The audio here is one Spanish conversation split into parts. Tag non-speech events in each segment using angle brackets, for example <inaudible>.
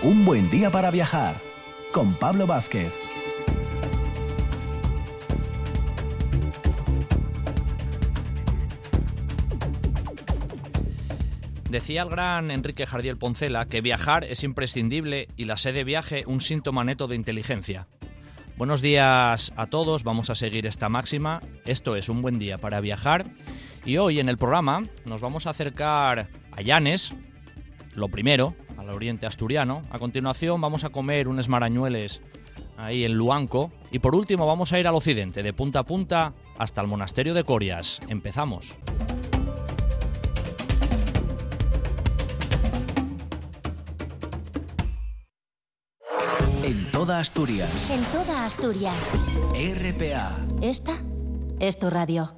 Un buen día para viajar con Pablo Vázquez. Decía el gran Enrique Jardiel Poncela que viajar es imprescindible y la sede de viaje un síntoma neto de inteligencia. Buenos días a todos, vamos a seguir esta máxima. Esto es un buen día para viajar y hoy en el programa nos vamos a acercar a Llanes, lo primero, al oriente asturiano. A continuación vamos a comer unos marañueles ahí en Luanco y por último vamos a ir al occidente, de punta a punta hasta el monasterio de Corias. Empezamos. En toda Asturias. En toda Asturias. RPA. Esta es tu radio.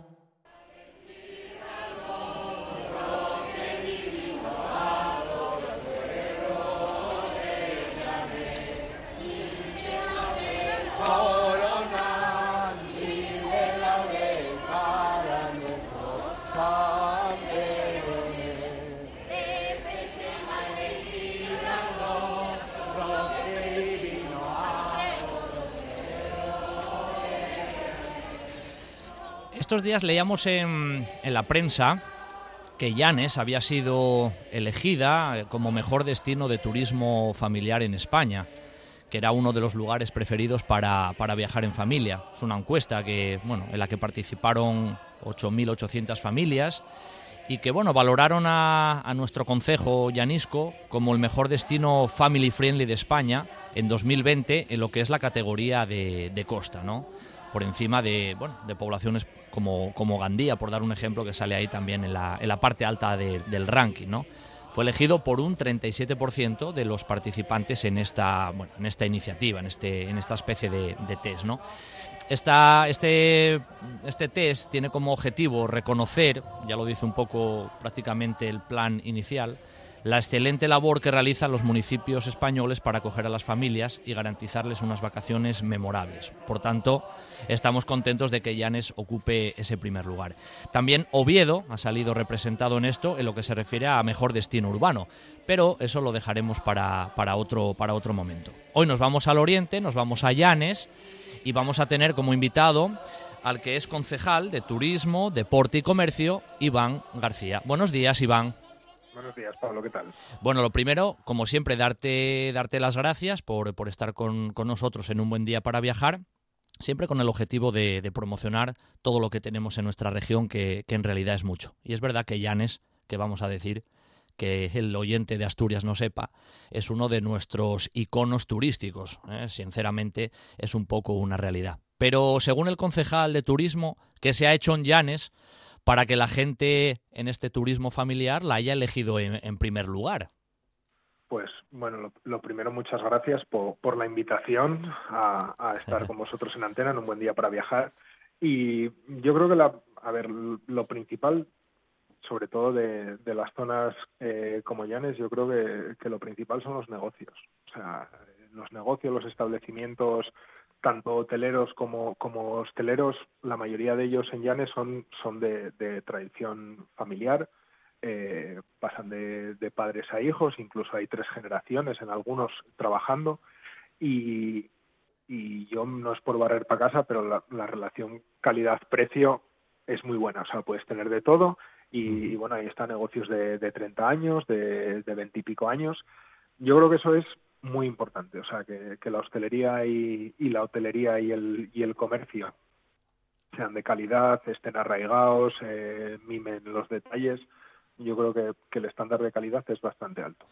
Estos días leíamos en, en la prensa que Llanes había sido elegida como mejor destino de turismo familiar en España, que era uno de los lugares preferidos para, para viajar en familia. Es una encuesta que, bueno, en la que participaron 8.800 familias y que bueno, valoraron a, a, nuestro concejo llanisco como el mejor destino family friendly de España en 2020 en lo que es la categoría de, de costa, ¿no? Por encima de, bueno, de poblaciones como, como Gandía, por dar un ejemplo que sale ahí también en la, en la parte alta de, del ranking. ¿no? Fue elegido por un 37% de los participantes en esta, bueno, en esta iniciativa, en, este, en esta especie de, de test. ¿no? Esta, este, este test tiene como objetivo reconocer, ya lo dice un poco prácticamente el plan inicial, la excelente labor que realizan los municipios españoles para acoger a las familias y garantizarles unas vacaciones memorables. Por tanto, estamos contentos de que Llanes ocupe ese primer lugar. También Oviedo ha salido representado en esto en lo que se refiere a mejor destino urbano, pero eso lo dejaremos para, para, otro, para otro momento. Hoy nos vamos al oriente, nos vamos a Llanes y vamos a tener como invitado al que es concejal de Turismo, Deporte y Comercio, Iván García. Buenos días, Iván. Buenos días, Pablo, ¿qué tal? Bueno, lo primero, como siempre, darte, darte las gracias por, por estar con, con, nosotros en un buen día para viajar, siempre con el objetivo de, de promocionar todo lo que tenemos en nuestra región, que, que, en realidad es mucho. Y es verdad que Llanes, que vamos a decir, que el oyente de Asturias no sepa, es uno de nuestros iconos turísticos. ¿eh? Sinceramente, es un poco una realidad. Pero según el concejal de turismo que se ha hecho en Llanes, para que la gente en este turismo familiar la haya elegido en, en primer lugar. Pues bueno, lo, lo primero, muchas gracias por, por la invitación a, a, estar <laughs> con vosotros en antena en un buen día para viajar. Y yo creo que, la, a ver, lo principal, sobre todo de, de las zonas eh, como Llanes, yo creo que, que, lo principal son los negocios. O sea, los negocios, los establecimientos tanto hoteleros como, como hosteleros, la mayoría de ellos en Llanes son, son de, de tradición familiar, eh, pasan de, de, padres a hijos, incluso hay tres generaciones en algunos trabajando y, y yo no es por barrer para casa, pero la, la relación calidad-precio es muy buena, o sea, puedes tener de todo y, y bueno, ahí están negocios de, de 30 años, de, de 20 y pico años. Yo creo que eso es muy importante, o sea, que, la hostelería y, la hotelería y el, y el comercio sean de calidad, estén arraigados, eh, mimen los detalles. Yo creo que, el estándar de calidad es bastante alto.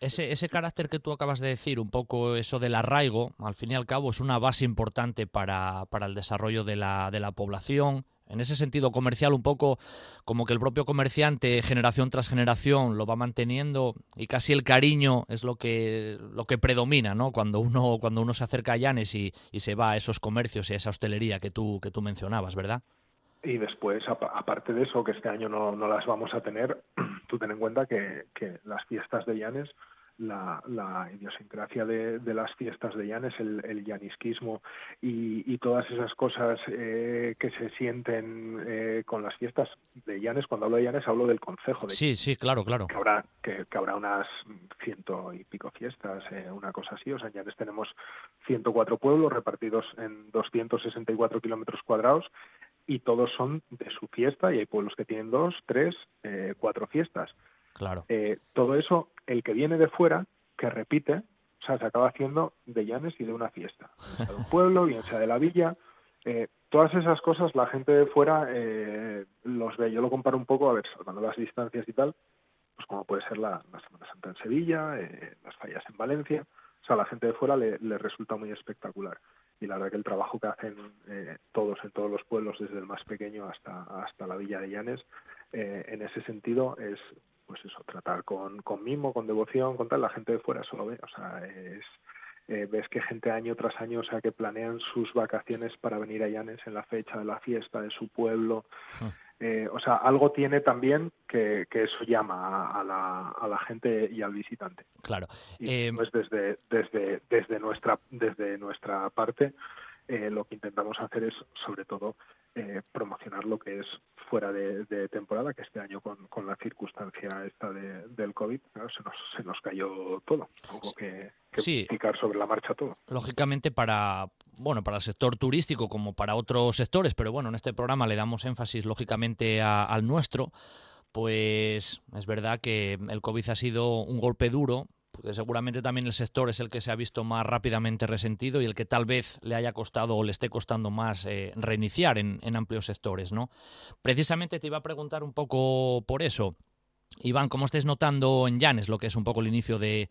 Ese, ese carácter que tú acabas de decir, un poco eso del arraigo, al fin y al cabo es una base importante para, para el desarrollo de la, de la población, en ese sentido comercial, un poco como que el propio comerciante, generación tras generación, lo va manteniendo y casi el cariño es lo que, lo que predomina, ¿no? Cuando uno, cuando uno se acerca a Llanes y, y se va a esos comercios y a esa hostelería que tú, que tú mencionabas, ¿verdad? Y después, aparte de eso, que este año no, no las vamos a tener, <clears throat> tú ten en cuenta que, que las fiestas de Llanes la, la idiosincrasia de, de, las fiestas de Llanes, el, el llanisquismo y, y, todas esas cosas eh, que se sienten eh, con las fiestas de Llanes. Cuando hablo de Llanes hablo del concejo. De sí, sí, claro, claro. Que habrá, que, que habrá unas ciento y pico fiestas, eh, una cosa así. O sea, en Llanes tenemos 104 pueblos repartidos en 264 kilómetros cuadrados y todos son de su fiesta y hay pueblos que tienen dos, tres, eh, cuatro fiestas. Claro. Eh, todo eso, el que viene de fuera, que repite, o sea, se acaba haciendo de Llanes y de una fiesta. Bien sea de un pueblo, bien sea de la villa. Eh, todas esas cosas la gente de fuera eh, los ve. Yo lo comparo un poco, a ver, salvando las distancias y tal, pues como puede ser la, Semana Santa en Sevilla, eh, las fallas en Valencia. O sea, a la gente de fuera le, le resulta muy espectacular y la verdad que el trabajo que hacen eh, todos en todos los pueblos, desde el más pequeño hasta, hasta la villa de Llanes, en ese sentido es pues eso, tratar con, con mimo, con devoción, con tal, la gente de fuera solo ve, o sea, es, eh, ves que gente año tras año, o sea, que planean sus vacaciones para venir a Llanes en la fecha de la fiesta de su pueblo. Eh, o sea, algo tiene también que, que eso llama a, a, la, a, la, gente y al visitante. Claro. Y eh, pues desde, desde, desde, nuestra, desde nuestra parte, eh, lo que intentamos hacer es, sobre todo, eh, promocionar lo que es fuera de, de, temporada, que este año con, con la circunstancia esta de, del COVID claro, se, nos, se nos cayó todo. Hubo que, que sí. picar sobre la marcha todo. Lógicamente para bueno para el sector turístico como para otros sectores, pero bueno, en este programa le damos énfasis lógicamente a, al nuestro. Pues es verdad que el COVID ha sido un golpe duro, porque seguramente también el sector es el que se ha visto más rápidamente resentido y el que tal vez le haya costado o le esté costando más eh, reiniciar en, amplios sectores, ¿no? Precisamente te iba a preguntar un poco por eso. Iván, ¿cómo estáis notando en Llanes lo que es un poco el inicio de,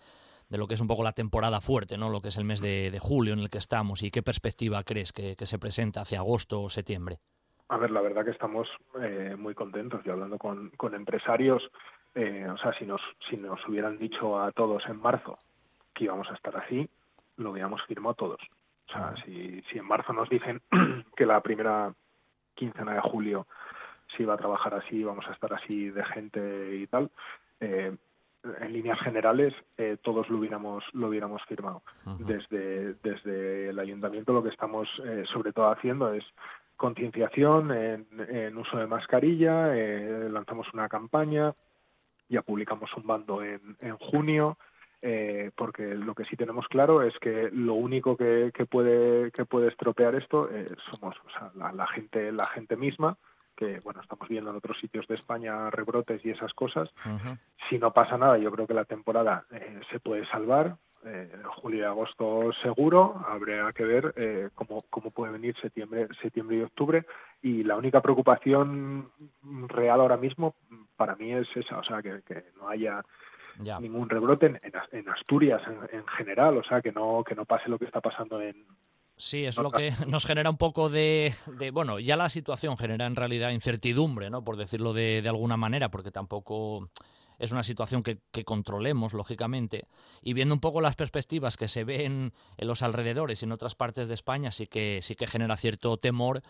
lo que es un poco la temporada fuerte, ¿no? Lo que es el mes de, julio en el que estamos y qué perspectiva crees que, se presenta hacia agosto o septiembre. A ver, la verdad que estamos eh, muy contentos. Yo hablando con empresarios, eh, o sea, si nos, si nos hubieran dicho a todos en marzo que íbamos a estar así, lo hubiéramos firmado todos. O sea, si, si en marzo nos dicen <clears throat> que la primera quincena de julio se iba a trabajar así, vamos a estar así de gente y tal, eh, en líneas generales eh, todos lo hubiéramos lo hubiéramos firmado. Uh -huh. Desde desde el ayuntamiento lo que estamos eh, sobre todo haciendo es concienciación en, en, uso de mascarilla, eh, lanzamos una campaña, ya publicamos un bando en, en junio, eh, porque lo que sí tenemos claro es que lo único que, que puede que puede estropear esto eh, somos o sea, la, la, gente la gente misma que bueno estamos viendo en otros sitios de España rebrotes y esas cosas uh -huh. si no pasa nada yo creo que la temporada eh, se puede salvar eh, julio y agosto seguro habría que ver eh, cómo, cómo puede venir septiembre septiembre y octubre y la única preocupación real ahora mismo para mí es esa o sea que, que no haya ya. ningún rebrote en, en Asturias en, en, general, o sea, que no, que no pase lo que está pasando en... Sí, es lo que nos genera un poco de, de, Bueno, ya la situación genera en realidad incertidumbre, ¿no? Por decirlo de, de alguna manera, porque tampoco es una situación que, controlemos, lógicamente, y viendo un poco las perspectivas que se ven en los alrededores y en otras partes de España, sí que, sí que genera cierto temor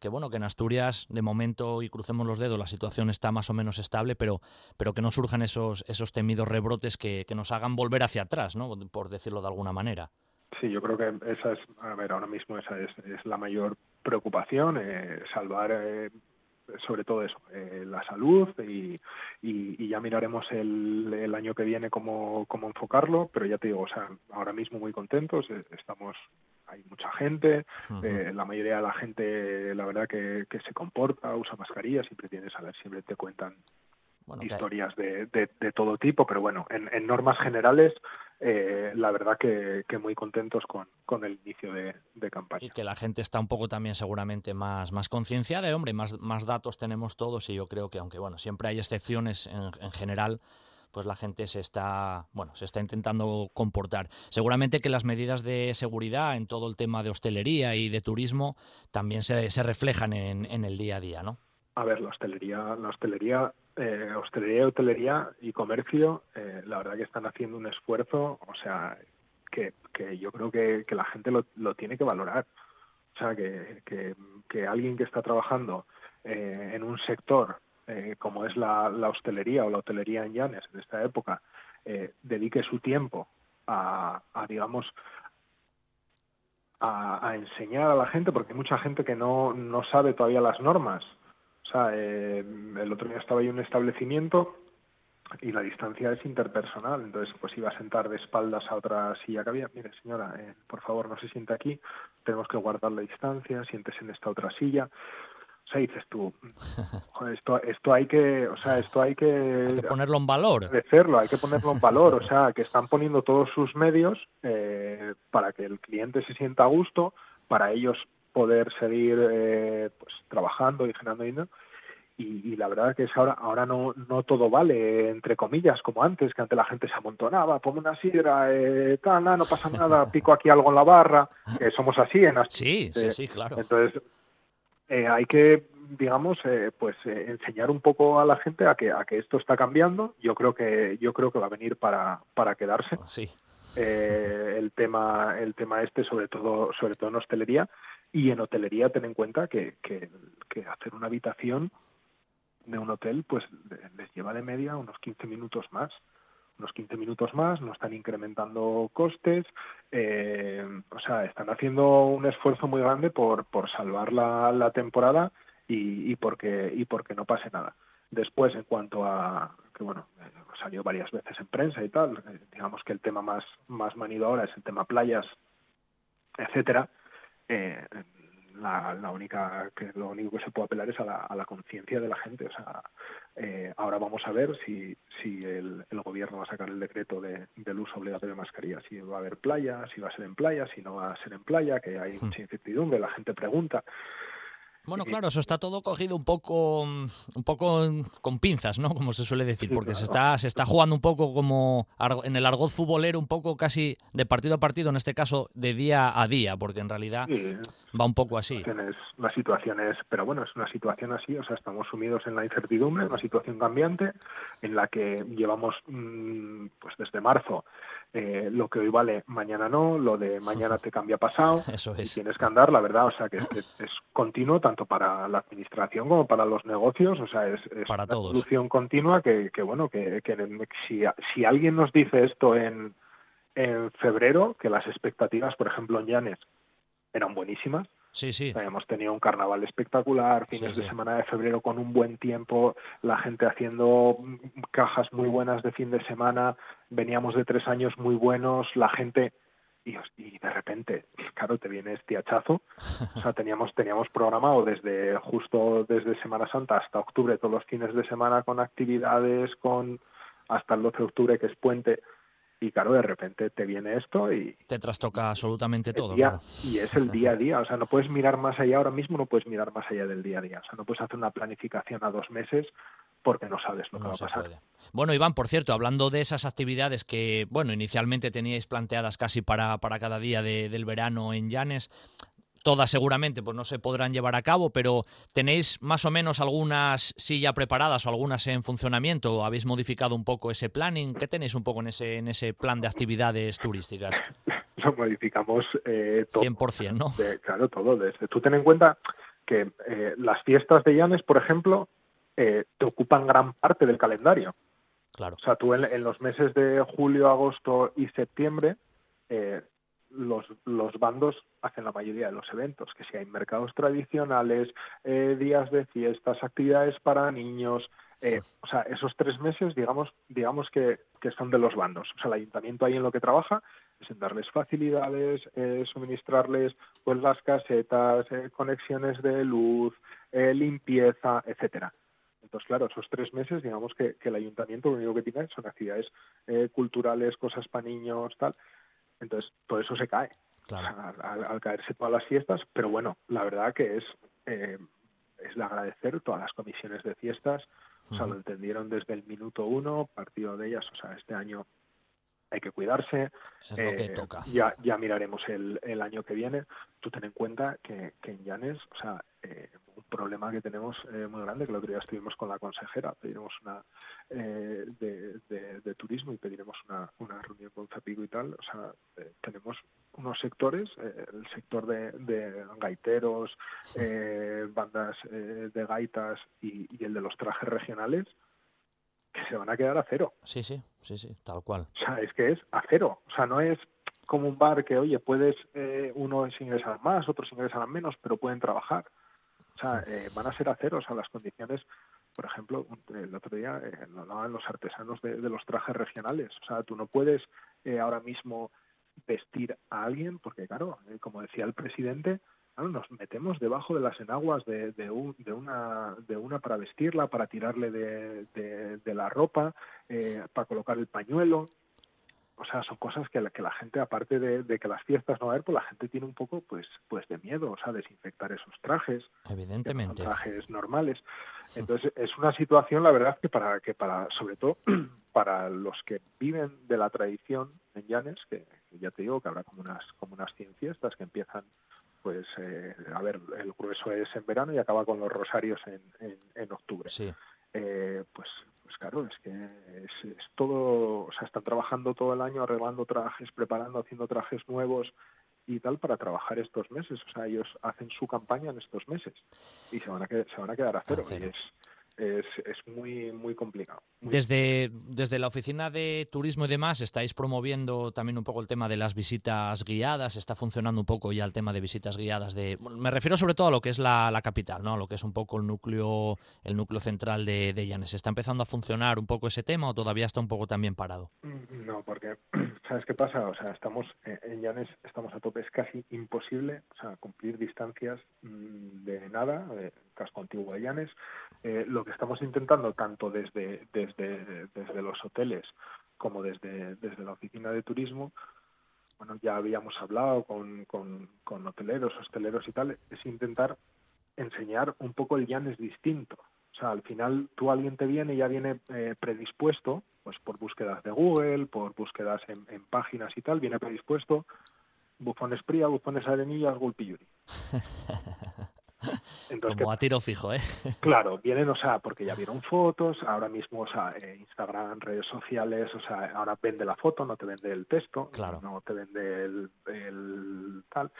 que bueno, que en Asturias de momento y crucemos los dedos la situación está más o menos estable, pero, pero que no surjan esos, esos temidos rebrotes que, que nos hagan volver hacia atrás, ¿no? por decirlo de alguna manera. Sí, yo creo que esa es, a ver, ahora mismo esa es, es la mayor preocupación, eh, salvar eh, sobre todo eso, eh, la salud y, y, y ya miraremos el, el, año que viene cómo, cómo enfocarlo, pero ya te digo, o sea, ahora mismo muy contentos, estamos hay mucha gente, uh -huh. eh, la mayoría de la gente, la verdad que, que, se comporta, usa mascarilla, siempre tienes, a ver, siempre te cuentan bueno, historias de, de, de, todo tipo, pero bueno, en, en normas generales, eh, la verdad que, que, muy contentos con, con el inicio de, de, campaña. Y que la gente está un poco también seguramente más, más concienciada, y hombre, más, más datos tenemos todos y yo creo que aunque bueno, siempre hay excepciones en, en general, pues la gente se está, bueno, se está intentando comportar. Seguramente que las medidas de seguridad en todo el tema de hostelería y de turismo también se, se reflejan en, en, el día a día, ¿no? A ver, la hostelería, la hostelería, eh, hostelería, hotelería y comercio, eh, la verdad que están haciendo un esfuerzo, o sea, que, que yo creo que, la gente lo, tiene que valorar. O sea, que, que, alguien que está trabajando eh, en un sector eh, como es la, hostelería o la hotelería en Llanes en esta época, dedique su tiempo a, digamos, a, enseñar a la gente, porque hay mucha gente que no, no sabe todavía las normas. O sea, el otro día estaba ahí en un establecimiento y la distancia es interpersonal, entonces pues iba a sentar de espaldas a otra silla que había, mire señora, eh, por favor no se siente aquí, tenemos que guardar la distancia, siéntese en esta otra silla. O sea, dices tú, <laughs> esto, esto hay que, o sea, esto hay que, hay que ponerlo en valor. Decirlo, hay que ponerlo en valor, o <laughs> sea, que están poniendo todos sus medios eh, para que el cliente se sienta a gusto, para ellos poder seguir eh, pues trabajando y generando dinero y, la verdad que es ahora ahora no no todo vale entre comillas como antes que antes la gente se amontonaba ponme una sidra eh, tal no pasa nada <laughs> pico aquí algo en la barra que somos así en sí sí sí claro. entonces eh, hay que digamos eh, pues eh, enseñar un poco a la gente a que a que esto está cambiando. Yo creo que yo creo que va a venir para para quedarse. Sí. El tema el tema este sobre todo sobre todo en hostelería. Y en hotelería ten en cuenta que, que, que hacer una habitación de un hotel, pues les lleva de media unos 15 minutos más. Unos 15 minutos más, no están incrementando costes, eh, o sea, están haciendo un esfuerzo muy grande por, por salvar la, la temporada y, y, porque, y porque no pase nada. Después, en cuanto a que bueno, eh, salió varias veces en prensa y tal, eh, digamos que el tema más, más manido ahora es el tema playas, etcétera. Eh, la, la, única que lo único que se puede apelar es a la, a la conciencia de la gente o sea eh, ahora vamos a ver si si el, el, gobierno va a sacar el decreto de, del uso obligatorio de mascarilla si va a haber playa si va a ser en playa si no va a ser en playa que hay hmm. mucha incertidumbre la gente pregunta bueno, claro, eso está todo cogido un poco, mm, un poco con pinzas, ¿no? Como se suele decir, porque se está, se está jugando un poco como en el argot futbolero, un poco casi de partido a partido, en este caso de día a día, porque en realidad va un poco así. La situación es, pero bueno, es una situación así, o sea, estamos sumidos en la incertidumbre, una situación cambiante en la que llevamos, mm, pues desde marzo, eh, lo que hoy vale mañana no, lo de mañana te cambia pasado. <laughs> Eso es. Y tienes que andar, la verdad, o sea que es, continuo tanto para la administración como para los negocios, o sea, es, para una solución continua que, que bueno, que, que si, si alguien nos dice esto en, en febrero, que las expectativas, por ejemplo, en Llanes eran buenísimas, Sí, sí. Hemos tenido un carnaval espectacular, fines de semana de febrero con un buen tiempo, la gente haciendo cajas muy buenas de fin de semana, veníamos de tres años muy buenos, la gente y, y, de repente, claro, te viene este hachazo. O sea, teníamos, teníamos programado desde justo desde Semana Santa hasta octubre todos los fines de semana con actividades, con hasta el 12 de octubre que es puente y claro, de repente te viene esto y... Te trastoca absolutamente todo. Y es el día a <laughs> día, o sea, no puedes mirar más allá, ahora mismo no puedes mirar más allá del día a día, o sea, no puedes hacer una planificación a dos meses porque no sabes lo que va a pasar. Bueno, Iván, por cierto, hablando de esas actividades que, bueno, inicialmente teníais planteadas casi para, para cada día del verano en Llanes, todas seguramente pues no se podrán llevar a cabo, pero ¿tenéis más o menos algunas sí ya preparadas o algunas en funcionamiento? ¿O habéis modificado un poco ese planning? ¿Qué tenéis un poco en ese, en ese plan de actividades turísticas? <laughs> Lo modificamos eh, todo. 100%, ¿no? claro, todo. Desde, tú ten en cuenta que eh, las fiestas de Llanes, por ejemplo, eh, te ocupan gran parte del calendario. Claro. O sea, tú en, en los meses de julio, agosto y septiembre eh, los, los bandos hacen la mayoría de los eventos, que si hay mercados tradicionales, eh, días de fiestas, actividades para niños, eh, o sea, esos tres meses, digamos, digamos que, que, son de los bandos. O sea, el ayuntamiento ahí en lo que trabaja es en darles facilidades, eh, suministrarles pues las casetas, conexiones de luz, limpieza, etcétera. Entonces, claro, esos tres meses, digamos que, que, el ayuntamiento lo único que tiene son actividades culturales, cosas para niños, tal. Entonces, todo eso se cae. Al, caerse todas las fiestas, pero bueno, la verdad que es, eh, es de agradecer todas las comisiones de fiestas, o sea, lo entendieron desde el minuto uno, partido de ellas, o sea, este año hay que cuidarse. Eh, ya, ya miraremos el, el año que viene. Tú ten en cuenta que, que en Llanes, o sea, eh, un problema que tenemos eh, muy grande, que el otro día estuvimos con la consejera, pediremos una eh, de, de, turismo y pediremos una, una reunión con Zapigo y tal. O sea, eh, tenemos unos sectores, el sector de, de gaiteros, bandas de gaitas y, y, el de los trajes regionales, que se van a quedar a cero. Sí, sí, sí, sí, tal cual. O sea, es que es a cero. O sea, no es como un bar que, oye, puedes, eh, unos ingresar más, otros ingresarán menos, pero pueden trabajar. O sea, eh, van a ser a cero. O sea, las condiciones, por ejemplo, el otro día eh, lo hablaban los artesanos de, de, los trajes regionales. O sea, tú no puedes eh, ahora mismo vestir a alguien, porque claro, eh, como decía el presidente, claro, nos metemos debajo de las enaguas de, de, un, de, una, de una para vestirla, para tirarle de, de, de la ropa, eh, para colocar el pañuelo. O sea, son cosas que la, que la gente, aparte de, de, que las fiestas no va a haber, pues la gente tiene un poco pues, pues de miedo, o sea, desinfectar esos trajes. Evidentemente. trajes normales. Entonces, es una situación, la verdad, que para, que para sobre todo <clears throat> para los que viven de la tradición en Llanes, que, que ya te digo que habrá como unas, como unas 100 fiestas que empiezan pues eh, a ver, el grueso es en verano y acaba con los rosarios en, en, en octubre. Sí. Eh, pues, pues claro, es que es, es, todo, o sea, están trabajando todo el año arreglando trajes, preparando, haciendo trajes nuevos y tal para trabajar estos meses. O sea, ellos hacen su campaña en estos meses y se van a, se van a quedar a cero. A cero. Y es, es, es, muy muy complicado. Muy desde, desde la oficina de turismo y demás estáis promoviendo también un poco el tema de las visitas guiadas, está funcionando un poco ya el tema de visitas guiadas de me refiero sobre todo a lo que es la, la capital, ¿no? Lo que es un poco el núcleo el núcleo central de, de Llanes. ¿Está empezando a funcionar un poco ese tema o todavía está un poco también parado? No, porque <clears throat> ¿sabes qué pasa? O sea, estamos en Llanes estamos a tope, es casi imposible, o sea, cumplir distancias de nada, de casco antiguo Llanes. Eh, lo que estamos intentando tanto desde, desde, desde los hoteles como desde, desde la oficina de turismo, bueno, ya habíamos hablado con, con, con hoteleros, hosteleros y tal, es intentar enseñar un poco el Llanes distinto. O sea, al final tú alguien te viene y ya viene eh, predispuesto, pues por búsquedas de Google, por búsquedas en, páginas y tal, viene predispuesto bufones Pría, bufones Arenillas, Gulpilluri. <laughs> Entonces, Como a tiro fijo, ¿eh? <laughs> Claro, vienen, o sea, porque ya vieron fotos, ahora mismo, o sea, eh, Instagram, redes sociales, o sea, ahora vende la foto, no te vende el texto, claro. no te vende el, el tal.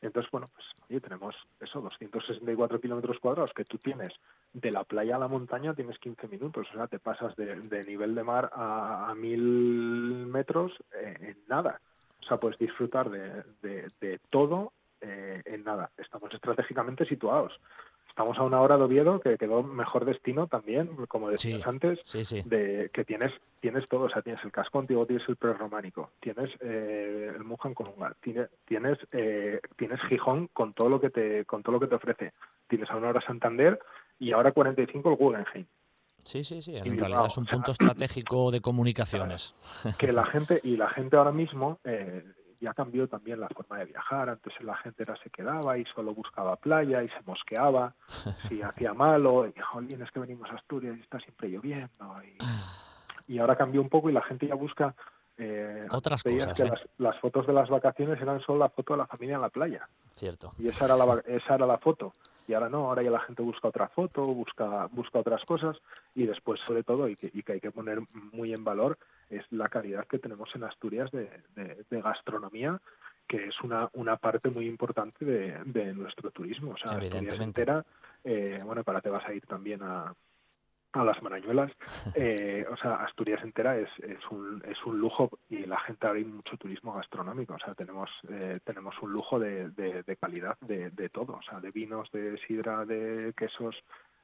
Entonces, bueno, pues, oye, tenemos eso, 264 kilómetros cuadrados que tú tienes de la playa a la montaña, tienes 15 minutos, o sea, te pasas de, de nivel de mar a, a mil metros eh, en nada. O sea, puedes disfrutar de, de, de todo eh, en nada. Estamos estratégicamente situados. Estamos a una hora de Oviedo, que quedó mejor destino también, como decías sí, antes, sí, sí. de que tienes tienes todo, o sea, tienes el casco antiguo, tienes el prerrománico, tienes eh, el Mujan con un tienes tienes, eh, tienes Gijón con todo lo que te con todo lo que te ofrece. Tienes a una hora Santander y ahora 45 el Guggenheim. Sí, sí, sí. En y realidad es un punto <laughs> estratégico de comunicaciones. Que la gente y la gente ahora mismo eh, ya cambió también la forma de viajar. Antes la gente era se quedaba y solo buscaba playa y se mosqueaba <laughs> si hacía malo. Y jolín, es que venimos a Asturias y está siempre lloviendo. Y, <sighs> y ahora cambió un poco y la gente ya busca. Eh, Otras cosas. que ¿eh? las, las, fotos de las vacaciones eran solo la foto de la familia en la playa. Cierto. Y esa era la, esa era la foto. Y ahora no, ahora ya la gente busca otra foto, busca, busca otras cosas y después, sobre todo, y que, y que hay que poner muy en valor, es la calidad que tenemos en Asturias de, de, de gastronomía, que es una, una parte muy importante de, de nuestro turismo. O sea, Asturias entera, eh, bueno, para te vas a ir también a, a las marañuelas, <laughs> eh, o sea, Asturias entera es, es, un, es un lujo y la gente ahora hay mucho turismo gastronómico, o sea, tenemos, eh, tenemos un lujo de, de, de calidad de, de, todo, o sea, de vinos, de sidra, de quesos,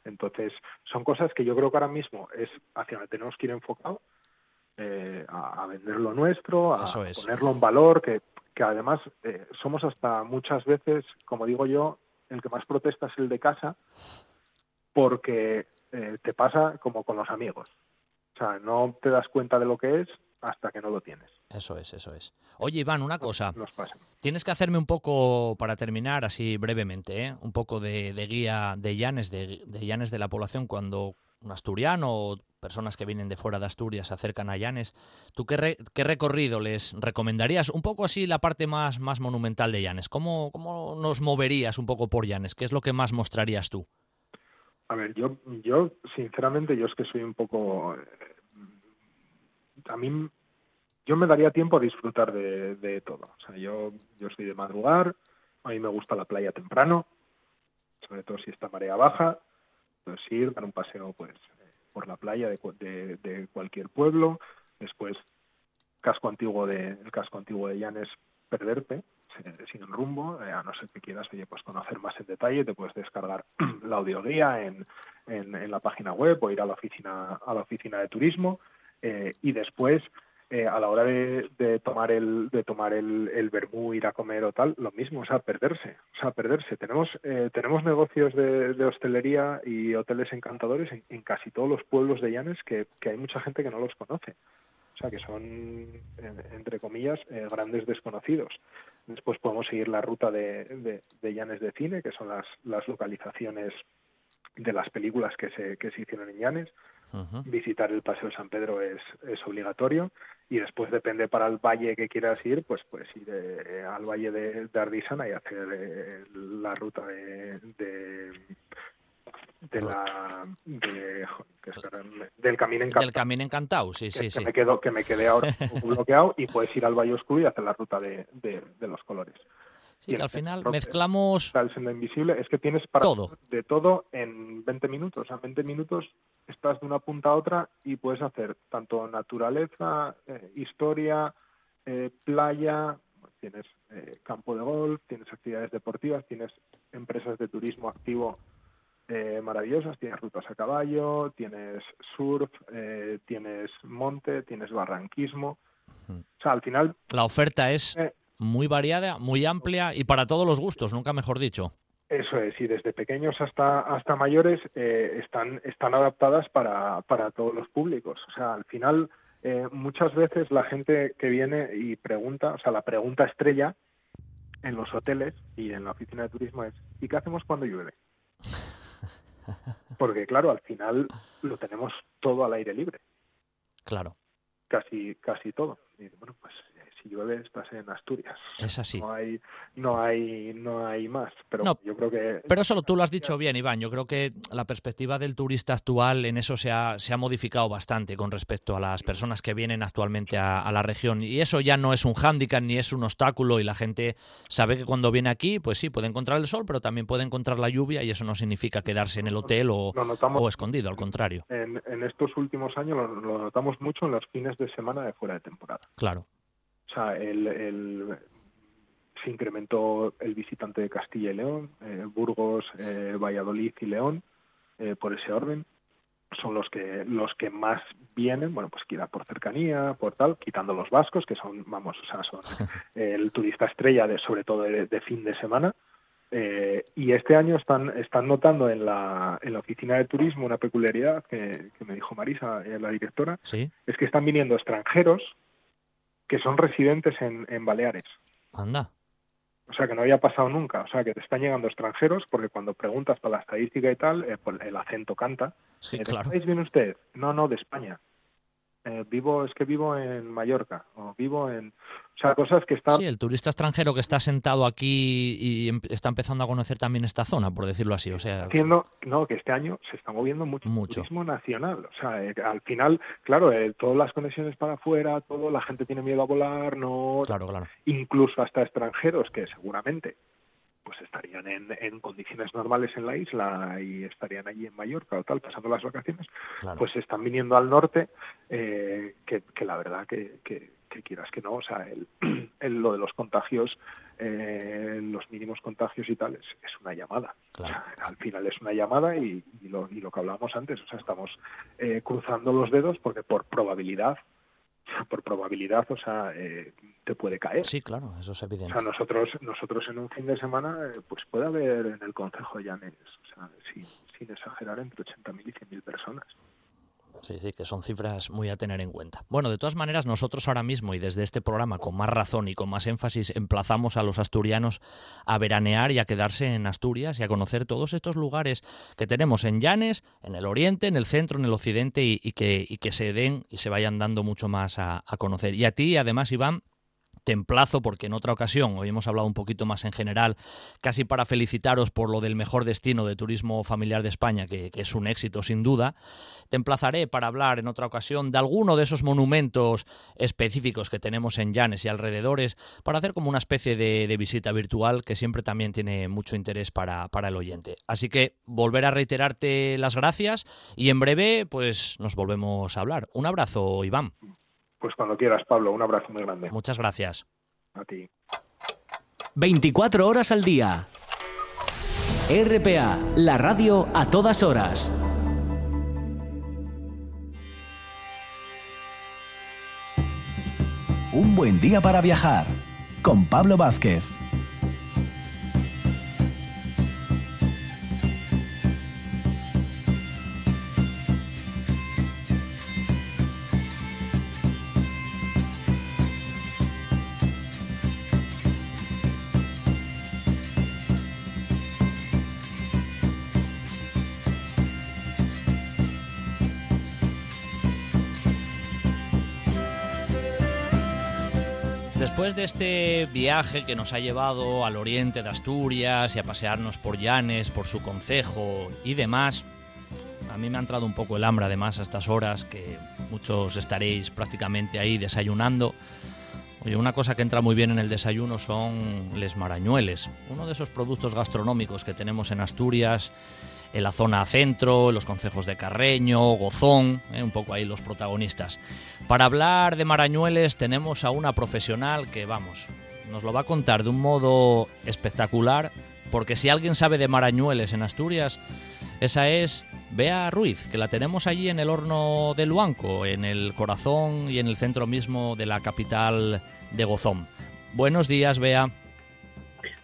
entonces son cosas que yo creo que ahora mismo es hacia donde tenemos que ir enfocado, eh, a, a, vender lo nuestro, a es. ponerlo en valor, que, que además eh, somos hasta muchas veces, como digo yo, el que más protesta es el de casa, porque eh, te pasa como con los amigos. O sea, no te das cuenta de lo que es hasta que no lo tienes. Eso es, eso es. Oye, Iván, una cosa. Nos pasa. Tienes que hacerme un poco, para terminar así brevemente, ¿eh? un poco de, de, guía de llanes, de, de llanes de la población cuando un asturiano o personas que vienen de fuera de Asturias se acercan a Llanes. ¿Tú qué, re, qué recorrido les recomendarías? Un poco así la parte más, más monumental de Llanes. ¿Cómo, ¿Cómo nos moverías un poco por Llanes? ¿Qué es lo que más mostrarías tú? A ver, yo, yo sinceramente, yo es que soy un poco... A mí, yo me daría tiempo a disfrutar de, de todo. O sea, yo, yo soy de madrugar, a mí me gusta la playa temprano, sobre todo si está marea baja, pues ir, dar un paseo, pues, por la playa de, de, cualquier pueblo. Después, casco antiguo de, el casco antiguo de Llanes, perderte sin rumbo, eh, a no ser que quieras oye, pues conocer más en detalle, te puedes descargar <clears throat> la audioguía en, en, la página web o ir a la oficina, a la oficina de turismo eh, y después eh, a la hora de, tomar el de tomar el, el vermú, ir a comer o tal, lo mismo, o sea, perderse, o sea, perderse. Tenemos eh, tenemos negocios de, hostelería y hoteles encantadores en, casi todos los pueblos de Llanes que, que, hay mucha gente que no los conoce, o sea, que son entre comillas grandes desconocidos. Después podemos seguir la ruta de, de, de Llanes de cine, que son las las localizaciones de las películas que se que se hicieron en Llanes. Visitar el Paseo de San Pedro es, es obligatorio. Y después depende para el valle que quieras ir, pues puedes ir eh, al valle de, de, Ardisana y hacer eh, la ruta de, de de la del camino encantado del camino encantado sí sí que, sí me quedo que me quedé ahora bloqueado y puedes ir al Valle Oscuro y hacer la ruta de, de, de los colores Sí, que al final mezclamos. El senda invisible es que tienes para todo. de todo en 20 minutos. O sea, 20 minutos estás de una punta a otra y puedes hacer tanto naturaleza, eh, historia, eh, playa, tienes eh, campo de golf, tienes actividades deportivas, tienes empresas de turismo activo maravillosas, tienes rutas a caballo, tienes surf, tienes monte, tienes barranquismo. O sea, al final... La oferta es muy variada, muy amplia y para todos los gustos, nunca mejor dicho. Eso es, y desde pequeños hasta, hasta mayores eh, están, están adaptadas para, para todos los públicos. O sea, al final, eh, muchas veces la gente que viene y pregunta, o sea, la pregunta estrella en los hoteles y en la oficina de turismo es, ¿y qué hacemos cuando llueve? Porque claro, al final lo tenemos todo al aire libre. Claro. Casi, casi todo. Y bueno, pues si llueve estás en Asturias. Es así. No hay, no hay, no hay más. Pero yo creo que. Pero eso tú lo has dicho bien, Iván. Yo creo que la perspectiva del turista actual en eso se ha, se ha modificado bastante con respecto a las personas que vienen actualmente a, la región. Y eso ya no es un hándicap ni es un obstáculo. Y la gente sabe que cuando viene aquí, pues sí, puede encontrar el sol, pero también puede encontrar la lluvia. Y eso no significa quedarse en el hotel o, o escondido, al contrario. En, estos últimos años lo, lo notamos mucho en los fines de semana de fuera de temporada. Claro. Sea, el, se incrementó el visitante de Castilla y León, eh, Burgos, eh, Valladolid y León, eh, por ese orden. Son los que los que más vienen, bueno, pues quizá por cercanía, por tal, quitando los vascos, que son, vamos, o sea, son <laughs> el turista estrella, de sobre todo de, fin de semana. y este año están, están notando en la, en la oficina de turismo una peculiaridad que, que me dijo Marisa, la directora, ¿Sí? es que están viniendo extranjeros que son residentes en, en Baleares. Anda. O sea, que no había pasado nunca. O sea, que te están llegando extranjeros porque cuando preguntas por la estadística y tal, eh, pues el acento canta. Sí, ¿De claro. qué país viene usted? No, no, de España. Eh, vivo, es que vivo en Mallorca o vivo en, o sea, cosas que están... Sí, el turista extranjero que está sentado aquí y em, está empezando a conocer también esta zona, por decirlo así, o sea... Haciendo, no, que este año se está moviendo mucho, mucho. turismo nacional, o sea, eh, al final, claro, eh, todas las conexiones para afuera, todo, la gente tiene miedo a volar, no... Claro, claro. Incluso hasta extranjeros que seguramente pues estarían en, en, condiciones normales en la isla y estarían allí en Mallorca o tal, pasando las vacaciones, pues están viniendo al norte, eh, que, que, la verdad que, que, quieras que no, o sea, <clears throat> el, lo de los contagios, eh, los mínimos contagios y tal, es, una llamada. al final es una llamada y, y, lo, y lo que hablábamos antes, o sea, estamos eh, cruzando los dedos porque por probabilidad <laughs> por probabilidad, o sea, eh, te puede caer. Sí, claro, eso es evidente. O sea, nosotros, nosotros en un fin de semana, eh, pues puede haber en el Consejo de Llanes, o sea, sin, sin exagerar, entre 80.000 y 100.000 personas. Sí, sí, que son cifras muy a tener en cuenta. Bueno, de todas maneras, nosotros ahora mismo y desde este programa, con más razón y con más énfasis, emplazamos a los asturianos a veranear y a quedarse en Asturias y a conocer todos estos lugares que tenemos en Llanes, en el oriente, en el centro, en el occidente y, que, se den y se vayan dando mucho más a, a conocer. Y a ti, además, Iván, te emplazo, porque en otra ocasión, hoy hemos hablado un poquito más en general, casi para felicitaros por lo del mejor destino de turismo familiar de España, que, es un éxito sin duda, te emplazaré para hablar en otra ocasión de alguno de esos monumentos específicos que tenemos en Llanes y alrededores, para hacer como una especie de, visita virtual que siempre también tiene mucho interés para, para el oyente. Así que volver a reiterarte las gracias y en breve pues nos volvemos a hablar. Un abrazo, Iván. Pues cuando quieras, Pablo, un abrazo muy grande. Muchas gracias. A ti. 24 horas al día. RPA, la radio a todas horas. Un buen día para viajar con Pablo Vázquez. De este viaje que nos ha llevado al oriente de Asturias y a pasearnos por Llanes, por su concejo y demás, a mí me ha entrado un poco el hambre además a estas horas que muchos estaréis prácticamente ahí desayunando. Oye, una cosa que entra muy bien en el desayuno son les marañueles, uno de esos productos gastronómicos que tenemos en Asturias en la zona centro, los concejos de Carreño, Gozón, eh, un poco ahí los protagonistas. Para hablar de Marañueles tenemos a una profesional que, vamos, nos lo va a contar de un modo espectacular, porque si alguien sabe de Marañueles en Asturias, esa es Bea Ruiz, que la tenemos allí en el horno de Luanco, en el corazón y en el centro mismo de la capital de Gozón. Buenos días, Bea.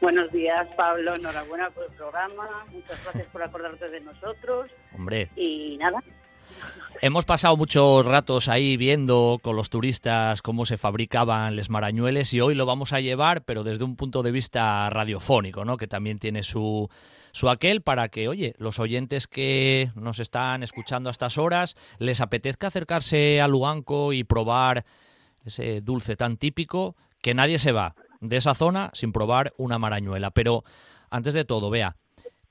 Buenos días, Pablo. Enhorabuena por el programa. Muchas gracias por acordarte de nosotros. Hombre. Y nada. Hemos pasado muchos ratos ahí viendo con los turistas cómo se fabricaban les marañueles y hoy lo vamos a llevar, pero desde un punto de vista radiofónico, ¿no? Que también tiene su, su aquel para que, oye, los oyentes que nos están escuchando a estas horas les apetezca acercarse a Luanco y probar ese dulce tan típico que nadie se va de esa zona sin probar una marañuela. Pero antes de todo, vea,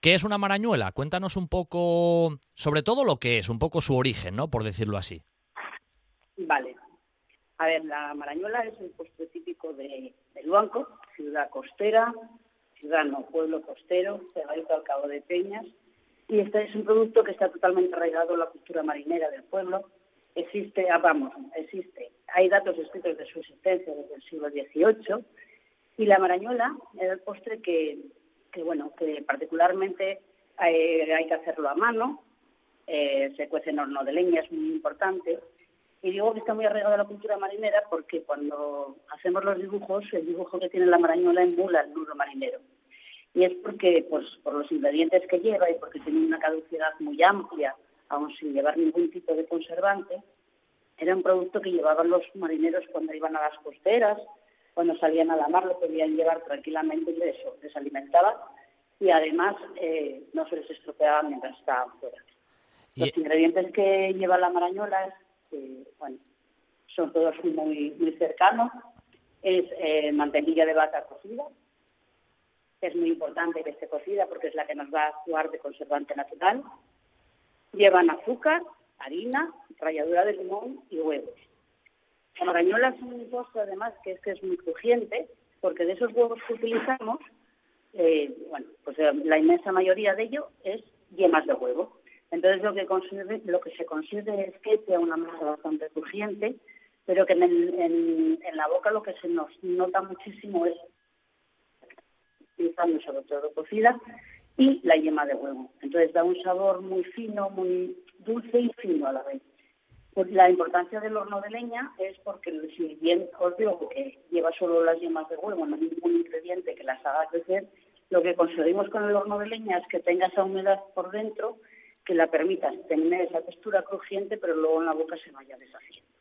¿qué es una marañuela? Cuéntanos un poco, sobre todo lo que es, un poco su origen, ¿no? Por decirlo así. Vale. A ver, la marañuela es el postre típico de, de Luanco, ciudad costera, ciudad no, pueblo costero, pegadito al Cabo de Peñas. Y este es un producto que está totalmente arraigado en la cultura marinera del pueblo. Existe, ah, vamos, existe. Hay datos escritos de su existencia desde el siglo XVIII y la marañuela era el postre que, que bueno, que particularmente eh, hay, que hacerlo a mano, eh, se cuece en horno de leña, es muy importante. Y digo que está muy arraigado a la cultura marinera porque cuando hacemos los dibujos, el dibujo que tiene la marañuela emula el nudo marinero. Y es porque, pues, por los ingredientes que lleva y porque tiene una caducidad muy amplia, aun sin llevar ningún tipo de conservante, era un producto que llevaban los marineros cuando iban a las costeras cuando salían a la mar lo podían llevar tranquilamente y eso les alimentaba y además eh, no se les estropeaba mientras estaban fuera. Los ingredientes que lleva la marañola bueno, son todos muy, muy cercanos. Es eh, mantequilla de vaca cocida. Es muy importante que esté cocida porque es la que nos va a actuar de conservante natural. Llevan azúcar, harina, ralladura de limón y huevos. La marañola es un postre, además, que es que es muy crujiente, porque de esos huevos que utilizamos, eh, bueno, pues eh, la inmensa mayoría de ello es yemas de huevo. Entonces lo que, lo que se consigue es que sea una masa bastante crujiente, pero que en, la boca lo que se nos nota muchísimo es utilizando sobre todo cocida y la yema de huevo. Entonces da un sabor muy fino, muy dulce y fino a la vez. Pues la importancia del horno de leña es porque si bien os digo que lleva solo las yemas de huevo, no hay ningún ingrediente que las haga crecer, lo que conseguimos con el horno de leña es que tenga esa humedad por dentro que la permita tener esa textura crujiente, pero luego en la boca se vaya deshaciendo.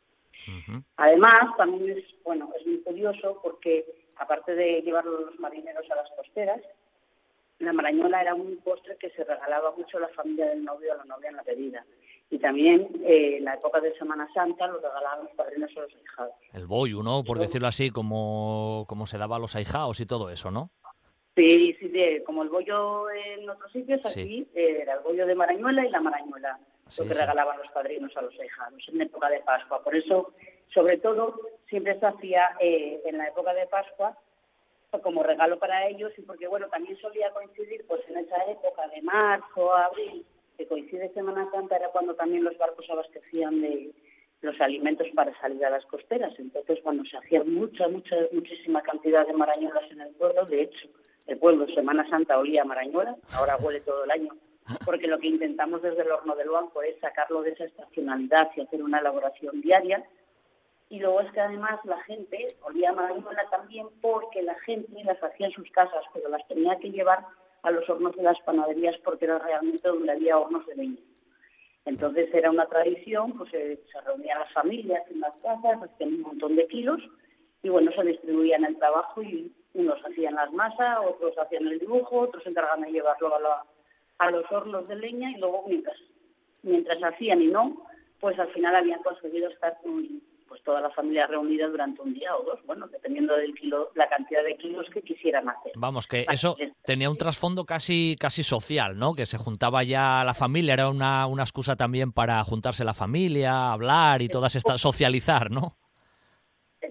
Además, también es, bueno, es muy curioso porque aparte de llevarlo los marineros a las costeras, la marañola era un postre que se regalaba mucho a la familia del novio o la novia en la pedida. Y también eh, en la época de Semana Santa lo regalaban los padrinos o los ahijados. El boyu, ¿no? Por decirlo así, como, como se daba a los ahijados y todo eso, ¿no? Sí, sí, como el bollo en otros sitios, aquí eh, era el bollo de marañuela y la marañuela, lo que regalaban los padrinos a los ahijados en época de Pascua. Por eso, sobre todo, siempre se hacía eh, en la época de Pascua como regalo para ellos y porque, bueno, también solía coincidir pues en esa época de marzo, abril, que coincide Semana Santa, era cuando también los barcos abastecían de los alimentos para salir a las costeras. Entonces, bueno, se hacía mucha, mucha, muchísima cantidad de marañuelas en el pueblo. De hecho, el pueblo Semana Santa olía a marañuela, ahora huele todo el año, porque lo que intentamos desde el horno del banco es sacarlo de esa estacionalidad y hacer una elaboración diaria. Y luego es que además la gente olía a marañuela también porque la gente las hacía en sus casas, pero las tenía que llevar a los hornos de las panaderías porque era realmente donde había hornos de leña. Entonces era una tradición, pues se, reunían las familias en las casas, hacían un montón de kilos y bueno, se distribuían el trabajo y unos hacían las masas, otros hacían el dibujo, otros se encargaban de llevarlo a, a los hornos de leña y luego mientras, mientras hacían y no, pues al final habían conseguido estar con pues toda la familia reunida durante un día o dos, bueno, dependiendo del kilo, la cantidad de kilos que quisieran hacer. Vamos, que eso tenía un trasfondo casi casi social, ¿no? Que se juntaba ya la familia, era una, una excusa también para juntarse la familia, hablar y todas estas, socializar, ¿no?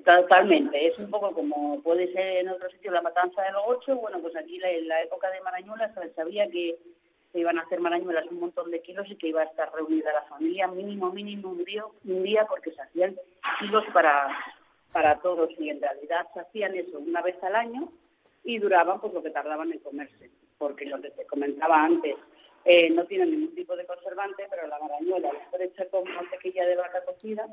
Totalmente, es un poco como puede ser en otro sitio la matanza de los ocho, bueno, pues aquí en la época de Marañuela se sabía que se iban a hacer marañuelas un montón de kilos y que iba a estar reunida la familia mínimo, mínimo un día, un día porque se hacían kilos para, para todos. Y en realidad se hacían eso una vez al año y duraban pues lo que tardaban en comerse, porque lo que te comentaba antes, eh, no tiene ningún tipo de conservante, pero la marañuela, está hecha con mantequilla de vaca cocida,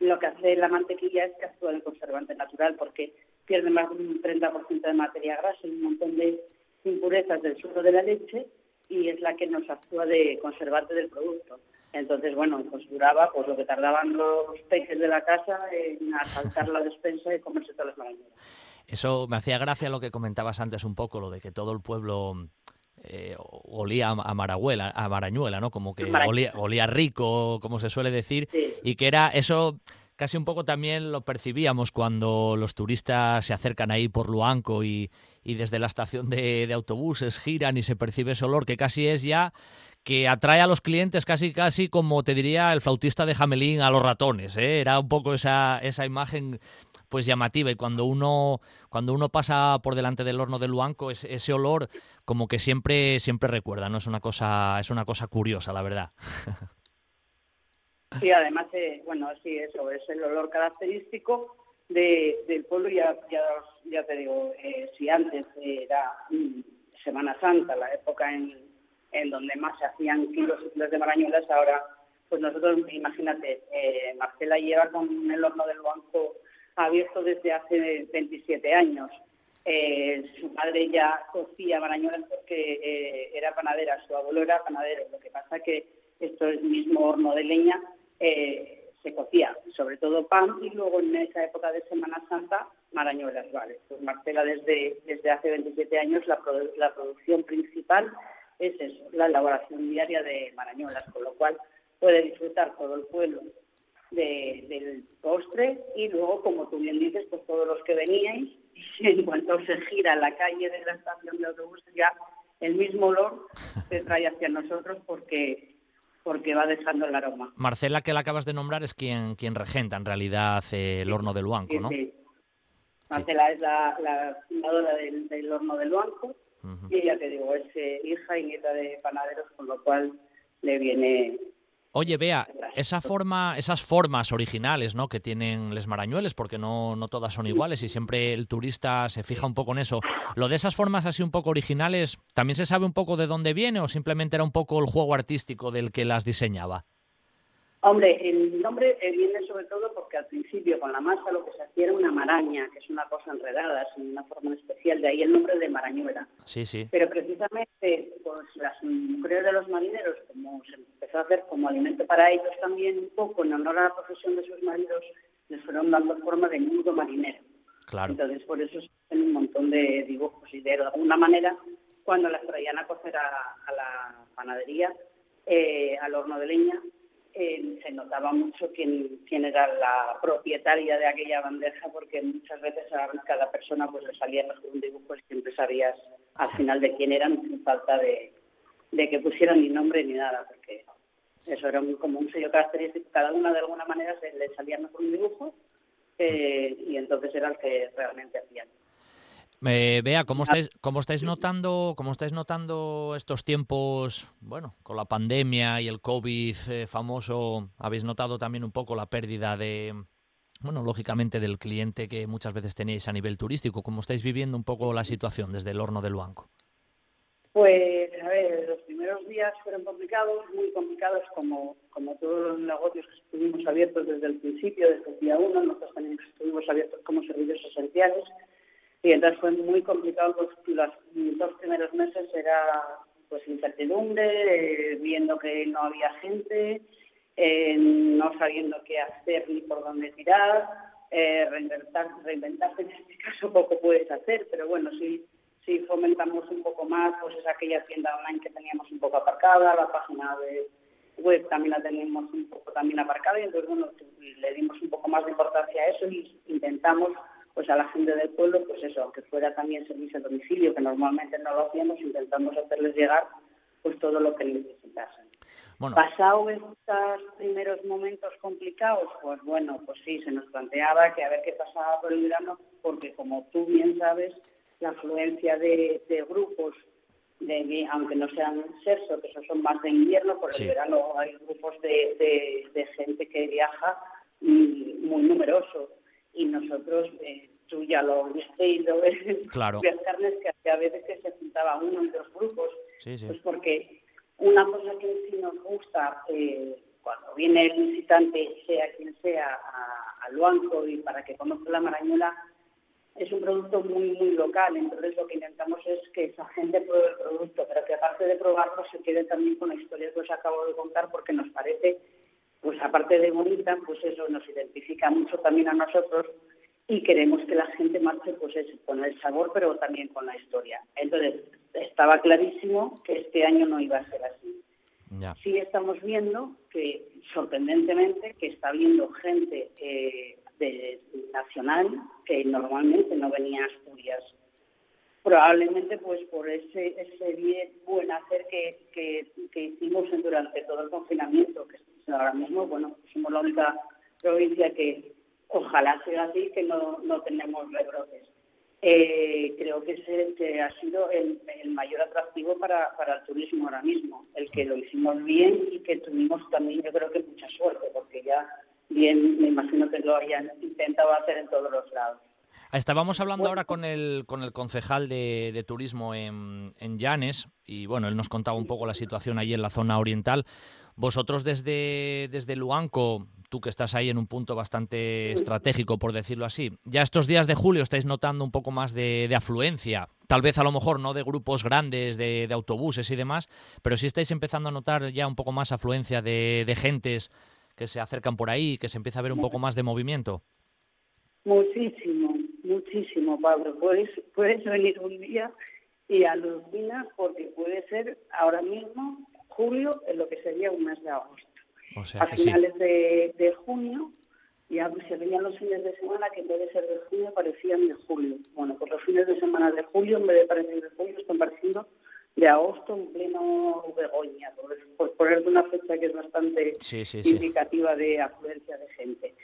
lo que hace la mantequilla es que actúa de conservante natural porque pierde más de un 30% de materia grasa y un montón de impurezas del suelo de la leche y es la que nos actúa de conservante del producto. Entonces, bueno, pues duraba pues lo que tardaban los peces de la casa en asaltar la despensa y comerse todas las mañanas. Eso me hacía gracia lo que comentabas antes un poco, lo de que todo el pueblo eh, olía a a Marañuela, ¿no? Como que olía, rico, como se suele decir, y que era eso casi un poco también lo percibíamos cuando los turistas se acercan ahí por Luanco y, y desde la estación de, autobuses giran y se percibe ese olor que casi es ya que atrae a los clientes casi casi como te diría el flautista de Jamelín a los ratones, ¿eh? era un poco esa, esa imagen pues llamativa y cuando uno cuando uno pasa por delante del horno de Luanco ese olor como que siempre siempre recuerda no es una cosa es una cosa curiosa la verdad <laughs> sí además eh, bueno sí eso es el olor característico de, del pueblo ya ya, te digo eh, si antes era mm, Semana Santa la época en, en donde más se hacían kilos y kilos de marañuelas ahora pues nosotros imagínate eh, Marcela lleva con el horno del Luanco abierto desde hace 27 años. Eh, su madre ya cocía marañolas porque eh, era panadera, su abuelo era panadero. Lo que pasa que esto es mismo horno de leña, eh, se cocía sobre todo pan y luego en esa época de Semana Santa marañuelas, vale. Pues Marcela desde, desde hace 27 años la, la producción principal es eso, la elaboración diaria de marañuelas, con lo cual puede disfrutar todo el pueblo del postre y luego, como tú bien dices, pues todos los que veníais, <laughs> en cuanto se gira la calle de la estación de autobús, ya el mismo olor se trae hacia nosotros porque porque va dejando el aroma. Marcela, que la acabas de nombrar, es quien, quien regenta en realidad eh, el horno del Luanco, ¿no? Sí. Marcela es la, fundadora del, horno del Luanco y ella, te digo, es eh, hija y nieta de panaderos, con lo cual le viene Oye, vea, esa forma, esas formas originales ¿no? que tienen les marañueles, porque no, no todas son iguales y siempre el turista se fija un poco en eso. ¿Lo de esas formas así un poco originales, también se sabe un poco de dónde viene o simplemente era un poco el juego artístico del que las diseñaba? Hombre, el nombre eh, viene sobre todo porque al principio con la masa lo que se hacía era una maraña, que es una cosa enredada, sin una forma especial, de ahí el nombre de marañuela. Sí, sí. Pero precisamente pues, las mujeres de los marineros, como se empezó a hacer como alimento para ellos también un poco en honor a la profesión de sus maridos, les fueron dando forma de nudo marinero. Claro. Entonces por eso se hacen un montón de dibujos y de alguna manera cuando las traían a cocer a, la panadería, eh, al horno de leña, eh, se notaba mucho quién, quién era la propietaria de aquella bandeja, porque muchas veces a cada persona pues le salía mejor un dibujo y siempre sabías al final de quién eran, sin falta de, de que pusieran ni nombre ni nada, porque eso era como un sello característico. Cada una de alguna manera se le salía mejor un dibujo eh, y entonces era el que realmente hacían. Eh, Vea, ¿cómo estáis, cómo estáis notando, cómo estáis notando estos tiempos, bueno, con la pandemia y el COVID eh, famoso? ¿Habéis notado también un poco la pérdida de, bueno, lógicamente del cliente que muchas veces tenéis a nivel turístico? ¿Cómo estáis viviendo un poco la situación desde el horno del banco? Pues, a ver, los primeros días fueron complicados, muy complicados como, como todos los negocios que estuvimos abiertos desde el principio, desde el día uno, nosotros también estuvimos abiertos como servicios esenciales y entonces fue muy complicado, pues los dos primeros meses era pues incertidumbre, eh, viendo que no había gente, eh, no sabiendo qué hacer ni por dónde tirar, eh, reinventar, reinventarse en este caso <laughs> poco puedes hacer, pero bueno, sí si fomentamos un poco más, pues es aquella tienda online que teníamos un poco aparcada, la página de web también la teníamos un poco también aparcada y entonces bueno, le dimos un poco más de importancia a eso y intentamos pues a la gente del pueblo, pues eso, aunque fuera también servicio a domicilio, que normalmente no lo hacíamos, intentamos hacerles llegar pues todo lo que necesitasen. Bueno. Pasado estos primeros momentos complicados, pues bueno, pues sí, se nos planteaba que a ver qué pasaba por el verano, porque como tú bien sabes, la afluencia de, grupos, de, aunque no sean sexo, que esos son más de invierno, por el verano hay grupos de, gente que viaja muy numeroso. Y nosotros, eh, tú ya lo viste y lo ves, claro. carnes que a veces que se juntaba uno en dos grupos. Pues porque una cosa que sí nos gusta eh, cuando viene el visitante, sea quien sea, al banco y para que conozca la marañola, es un producto muy, muy local, entonces lo que intentamos es que esa gente pruebe el producto, pero que aparte de probarlo se quede también con la historia que os acabo de contar porque nos parece, pues aparte de bonita, pues eso nos identifica mucho también a nosotros y queremos que la gente marche pues con el sabor pero también con la historia. Entonces estaba clarísimo que este año no iba a ser así. Sí estamos viendo que sorprendentemente que está viendo gente eh, de, nacional que normalmente no venía a Asturias. Probablemente pues por ese, ese bien buen hacer que, que, hicimos durante todo el confinamiento, que ahora mismo, bueno, somos la única provincia que ojalá sea así, que no, no tenemos rebrotes. Eh, creo que, ese, que ha sido el, el mayor atractivo para, para, el turismo ahora mismo, el que lo hicimos bien y que tuvimos también, yo creo que mucha suerte, porque ya bien, me imagino que lo hayan intentado hacer en todos los lados. Estábamos hablando ahora con el, con el concejal de, turismo en, en, Llanes y bueno, él nos contaba un poco la situación allí en la zona oriental. Vosotros desde, desde Luanco, tú que estás ahí en un punto bastante estratégico, por decirlo así, ya estos días de julio estáis notando un poco más de, de afluencia, tal vez a lo mejor no de grupos grandes de, de, autobuses y demás, pero sí estáis empezando a notar ya un poco más afluencia de, de gentes que se acercan por ahí, que se empieza a ver un poco más de movimiento? Muchísimo, muchísimo, Pablo. Puedes, puedes venir un día y alucinas porque puede ser ahora mismo julio en lo que sería un mes de agosto. a finales de, de, junio ya se veían los fines de semana que en vez de ser de junio parecían de julio. Bueno, pues los fines de semana de julio en vez de parecer de julio están pareciendo de agosto en pleno Begoña, por, poner una fecha que es bastante indicativa de afluencia de gente.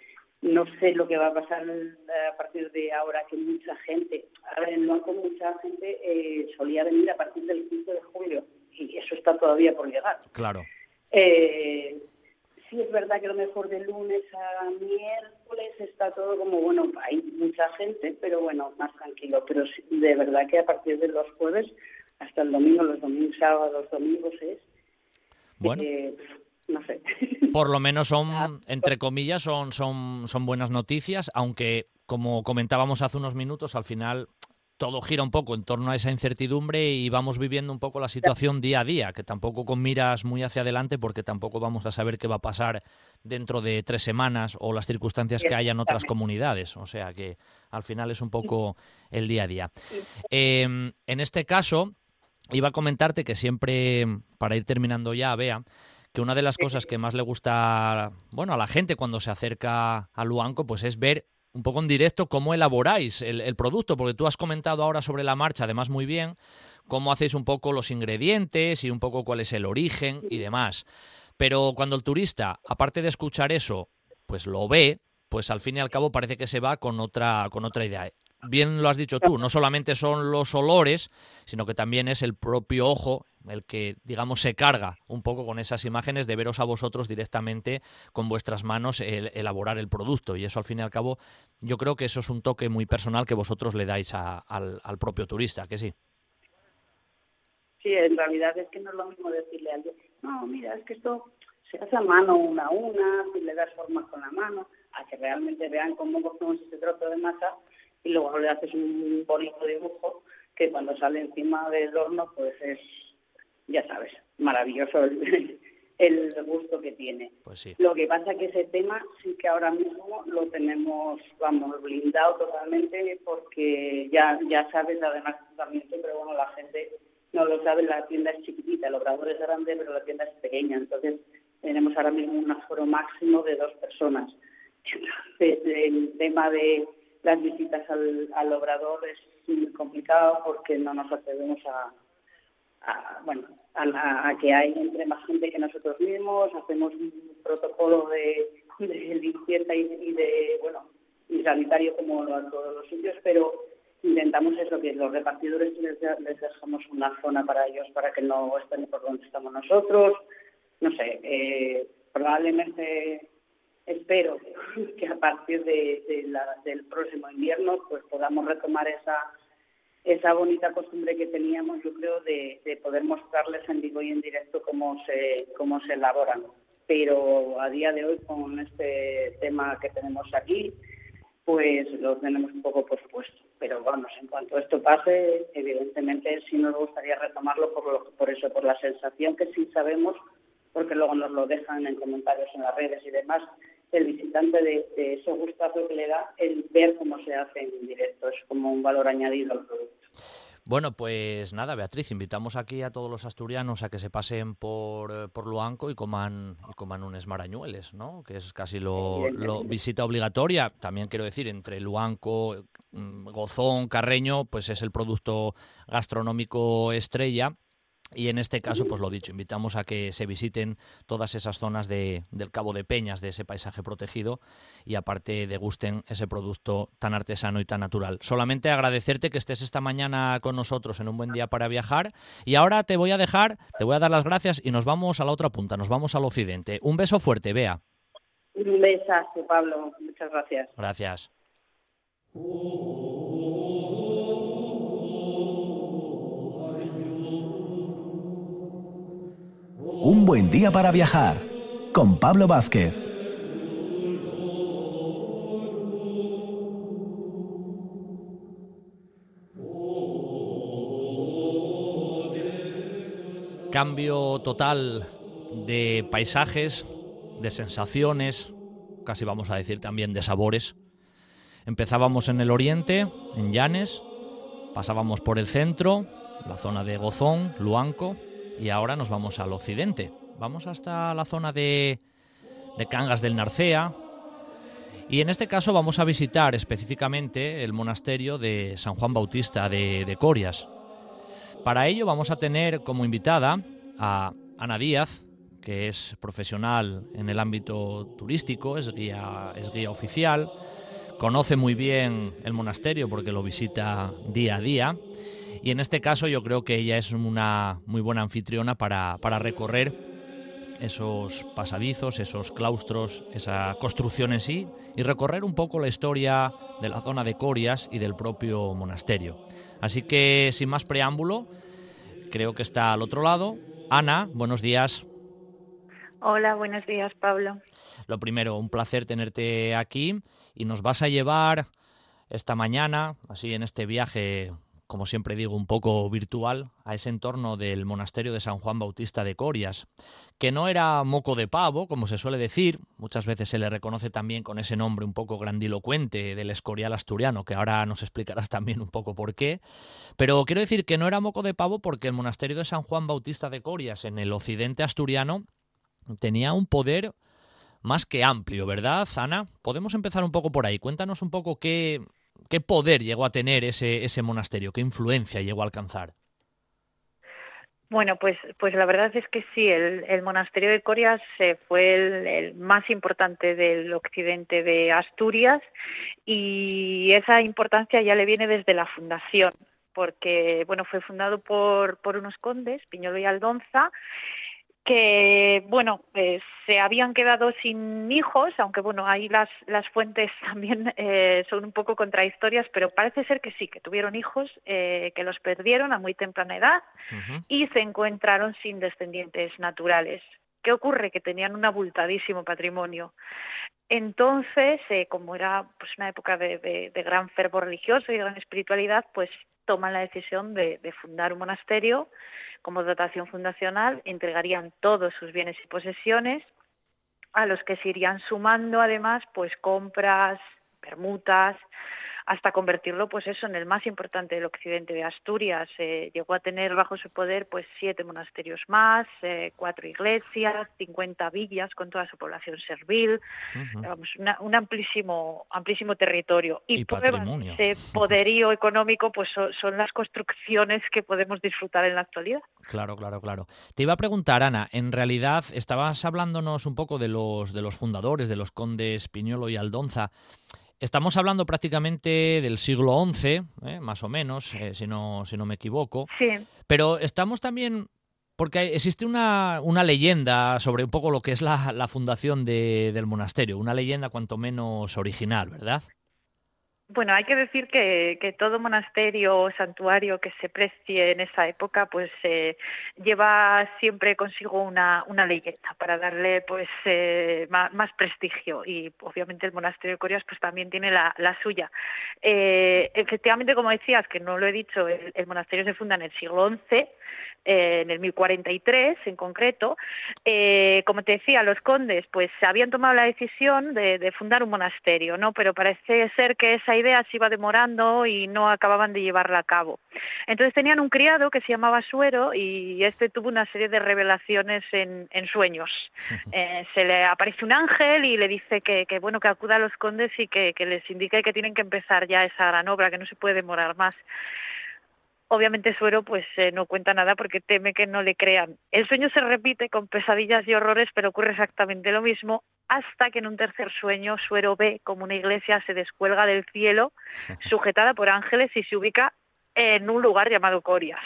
No sé lo que va a pasar a partir de ahora, que mucha gente, a ver, en con mucha gente eh, solía venir a partir del 15 de julio y eso está todavía por llegar. Claro. Eh, sí es verdad que a lo mejor de lunes a miércoles está todo como, bueno, hay mucha gente, pero bueno, más tranquilo. Pero de verdad que a partir de los jueves hasta el domingo, los domingos, sábados, los domingos es. Bueno. Eh, no sé. <laughs> Por lo menos son, entre comillas, son, son, son buenas noticias, aunque, como comentábamos hace unos minutos, al final todo gira un poco en torno a esa incertidumbre y vamos viviendo un poco la situación día a día, que tampoco con miras muy hacia adelante porque tampoco vamos a saber qué va a pasar dentro de tres semanas o las circunstancias que haya en otras comunidades. O sea que al final es un poco el día a día. Em, en este caso, iba a comentarte que siempre, para ir terminando ya, vea, que una de las cosas que más le gusta, bueno, a la gente cuando se acerca a Luanco, pues es ver un poco en directo cómo elaboráis el, producto, porque tú has comentado ahora sobre la marcha, además muy bien, cómo hacéis un poco los ingredientes y un poco cuál es el origen y demás. Pero cuando el turista, aparte de escuchar eso, pues lo ve, pues al fin y al cabo parece que se va con otra, con otra idea. Bien lo has dicho tú, no solamente son los olores, sino que también es el propio ojo el que, digamos, se carga un poco con esas imágenes de veros a vosotros directamente con vuestras manos elaborar el producto. Y eso, al fin y al cabo, yo creo que eso es un toque muy personal que vosotros le dais al, propio turista, que sí. Sí, en realidad es que no es lo mismo decirle a alguien, no, mira, es que esto se hace a mano una a una, si le das forma con la mano, a que realmente vean cómo cogemos ese trozo de masa y luego le haces un bonito dibujo que cuando sale encima del horno pues es ya sabes, maravilloso el, <laughs> gusto que tiene. Pues lo que pasa que ese tema sí que ahora mismo lo tenemos, vamos, blindado totalmente porque ya, ya sabes, además también, pero bueno, la gente no lo sabe, la tienda es chiquitita, el obrador es grande, pero la tienda es pequeña, entonces tenemos ahora mismo un aforo máximo de dos personas. Entonces, el tema de las visitas al, al obrador es muy complicado porque no nos atrevemos a, a, bueno, a, que hay entre más gente que nosotros mismos, hacemos un protocolo de, limpieza y, de, bueno, y sanitario como a todos los sitios, pero intentamos eso, que los repartidores les, dejamos una zona para ellos para que no estén por donde estamos nosotros. No sé, eh, probablemente espero que a partir de, del próximo invierno pues podamos retomar esa esa bonita costumbre que teníamos, yo creo, de, poder mostrarles en vivo y en directo cómo se, cómo se elaboran. Pero a día de hoy, con este tema que tenemos aquí, pues lo tenemos un poco pospuesto. Pero vamos, en cuanto esto pase, evidentemente sí nos gustaría retomarlo por, por eso, por la sensación que sí sabemos, porque luego nos lo dejan en comentarios en las redes y demás, el visitante de, de ese gustazo que le da el ver cómo se hace en directo. Es como un valor añadido al producto. Bueno, pues nada, Beatriz, invitamos aquí a todos los asturianos a que se pasen por, eh, por Luanco y coman, y coman unos marañueles, ¿no? Que es casi lo, lo, visita obligatoria. También quiero decir, entre Luanco, mm, Gozón, Carreño, pues es el producto gastronómico estrella y en este caso, pues lo dicho, invitamos a que se visiten todas esas zonas de, del Cabo de Peñas, de ese paisaje protegido, y aparte degusten ese producto tan artesano y tan natural. Solamente agradecerte que estés esta mañana con nosotros en un buen día para viajar. Y ahora te voy a dejar, te voy a dar las gracias y nos vamos a la otra punta, nos vamos al occidente. Un beso fuerte, Bea. Un besazo, Pablo. Muchas gracias. Gracias. Un buen día para viajar con Pablo Vázquez. Cambio total de paisajes, de sensaciones, casi vamos a decir también de sabores. Empezábamos en el oriente, en Llanes, pasábamos por el centro, la zona de Gozón, Luanco, y ahora nos vamos al occidente. Vamos hasta la zona de, de Cangas del Narcea. Y en este caso vamos a visitar específicamente el monasterio de San Juan Bautista de, de Corias. Para ello vamos a tener como invitada a Ana Díaz, que es profesional en el ámbito turístico, es guía, es guía oficial, conoce muy bien el monasterio porque lo visita día a día y en este caso yo creo que ella es una muy buena anfitriona para, recorrer esos pasadizos, esos claustros, esa construcción en sí y recorrer un poco la historia de la zona de Corias y del propio monasterio. Así que sin más preámbulo, creo que está al otro lado. Ana, buenos días. Hola, buenos días, Pablo. Lo primero, un placer tenerte aquí y nos vas a llevar esta mañana, así en este viaje como siempre digo, un poco virtual a ese entorno del monasterio de San Juan Bautista de Corias, que no era moco de pavo, como se suele decir, muchas veces se le reconoce también con ese nombre un poco grandilocuente del escorial asturiano, que ahora nos explicarás también un poco por qué, pero quiero decir que no era moco de pavo porque el monasterio de San Juan Bautista de Corias en el occidente asturiano tenía un poder más que amplio, ¿verdad, Ana? Podemos empezar un poco por ahí. Cuéntanos un poco qué, qué poder llegó a tener ese, ese monasterio, qué influencia llegó a alcanzar. Bueno, pues, pues la verdad es que sí, el, monasterio de Corias fue el, más importante del occidente de Asturias y esa importancia ya le viene desde la fundación, porque bueno, fue fundado por, por unos condes, Piñolo y Aldonza, que bueno pues se habían quedado sin hijos aunque bueno ahí las las fuentes <laughs> también eh, son un poco contradictorias pero parece ser que sí que tuvieron hijos eh, que los perdieron a muy temprana edad y se encontraron sin descendientes naturales. Qué ocurre que tenían un abultadísimo patrimonio. Entonces eh, como era pues una época de, de, gran fervor religioso y gran espiritualidad pues toman la decisión de, de fundar un monasterio como dotación fundacional entregarían todos sus bienes y posesiones a los que se irían sumando además pues compras, permutas, hasta convertirlo pues eso en el más importante del occidente de Asturias. Eh, llegó a tener bajo su poder pues siete monasterios más, eh, cuatro iglesias, 50 villas con toda su población servil, un amplísimo amplísimo territorio y, ese poderío económico pues son, las construcciones que podemos disfrutar en la actualidad. Claro, claro, claro. Te iba a preguntar Ana, en realidad estabas hablándonos un poco de los de los fundadores, de los condes Piñolo y Aldonza. Estamos hablando prácticamente del siglo XI, ¿eh? más o menos, eh, si, no, si no me equivoco. Sí. Pero estamos también porque existe una, una, leyenda sobre un poco lo que es la, la fundación de, del monasterio, una leyenda cuanto menos original, ¿verdad? Bueno, hay que decir que, que, todo monasterio o santuario que se precie en esa época, pues eh, lleva siempre consigo una, una leyenda para darle pues eh, más, prestigio y obviamente el monasterio de Corias pues también tiene la, la suya. Eh, efectivamente, como decías, que no lo he dicho, el, el monasterio se funda en el siglo XI eh, en el 1043 en concreto. Eh, como te decía, los condes pues habían tomado la decisión de, fundar un monasterio, ¿no? Pero parece ser que esa idea se iba demorando y no acababan de llevarla a cabo. Entonces tenían un criado que se llamaba Suero y este tuvo una serie de revelaciones en, sueños. <laughs> Eh, se le aparece un ángel y le dice que, bueno que acuda a los condes y que, que les indique que tienen que empezar ya esa gran obra, que no se puede demorar más. Obviamente Suero pues eh, no cuenta nada porque teme que no le crean. El sueño se repite con pesadillas y horrores, pero ocurre exactamente lo mismo hasta que en un tercer sueño Suero ve como una iglesia se descuelga del cielo, <laughs> sujetada por ángeles y se ubica en un lugar llamado Corias.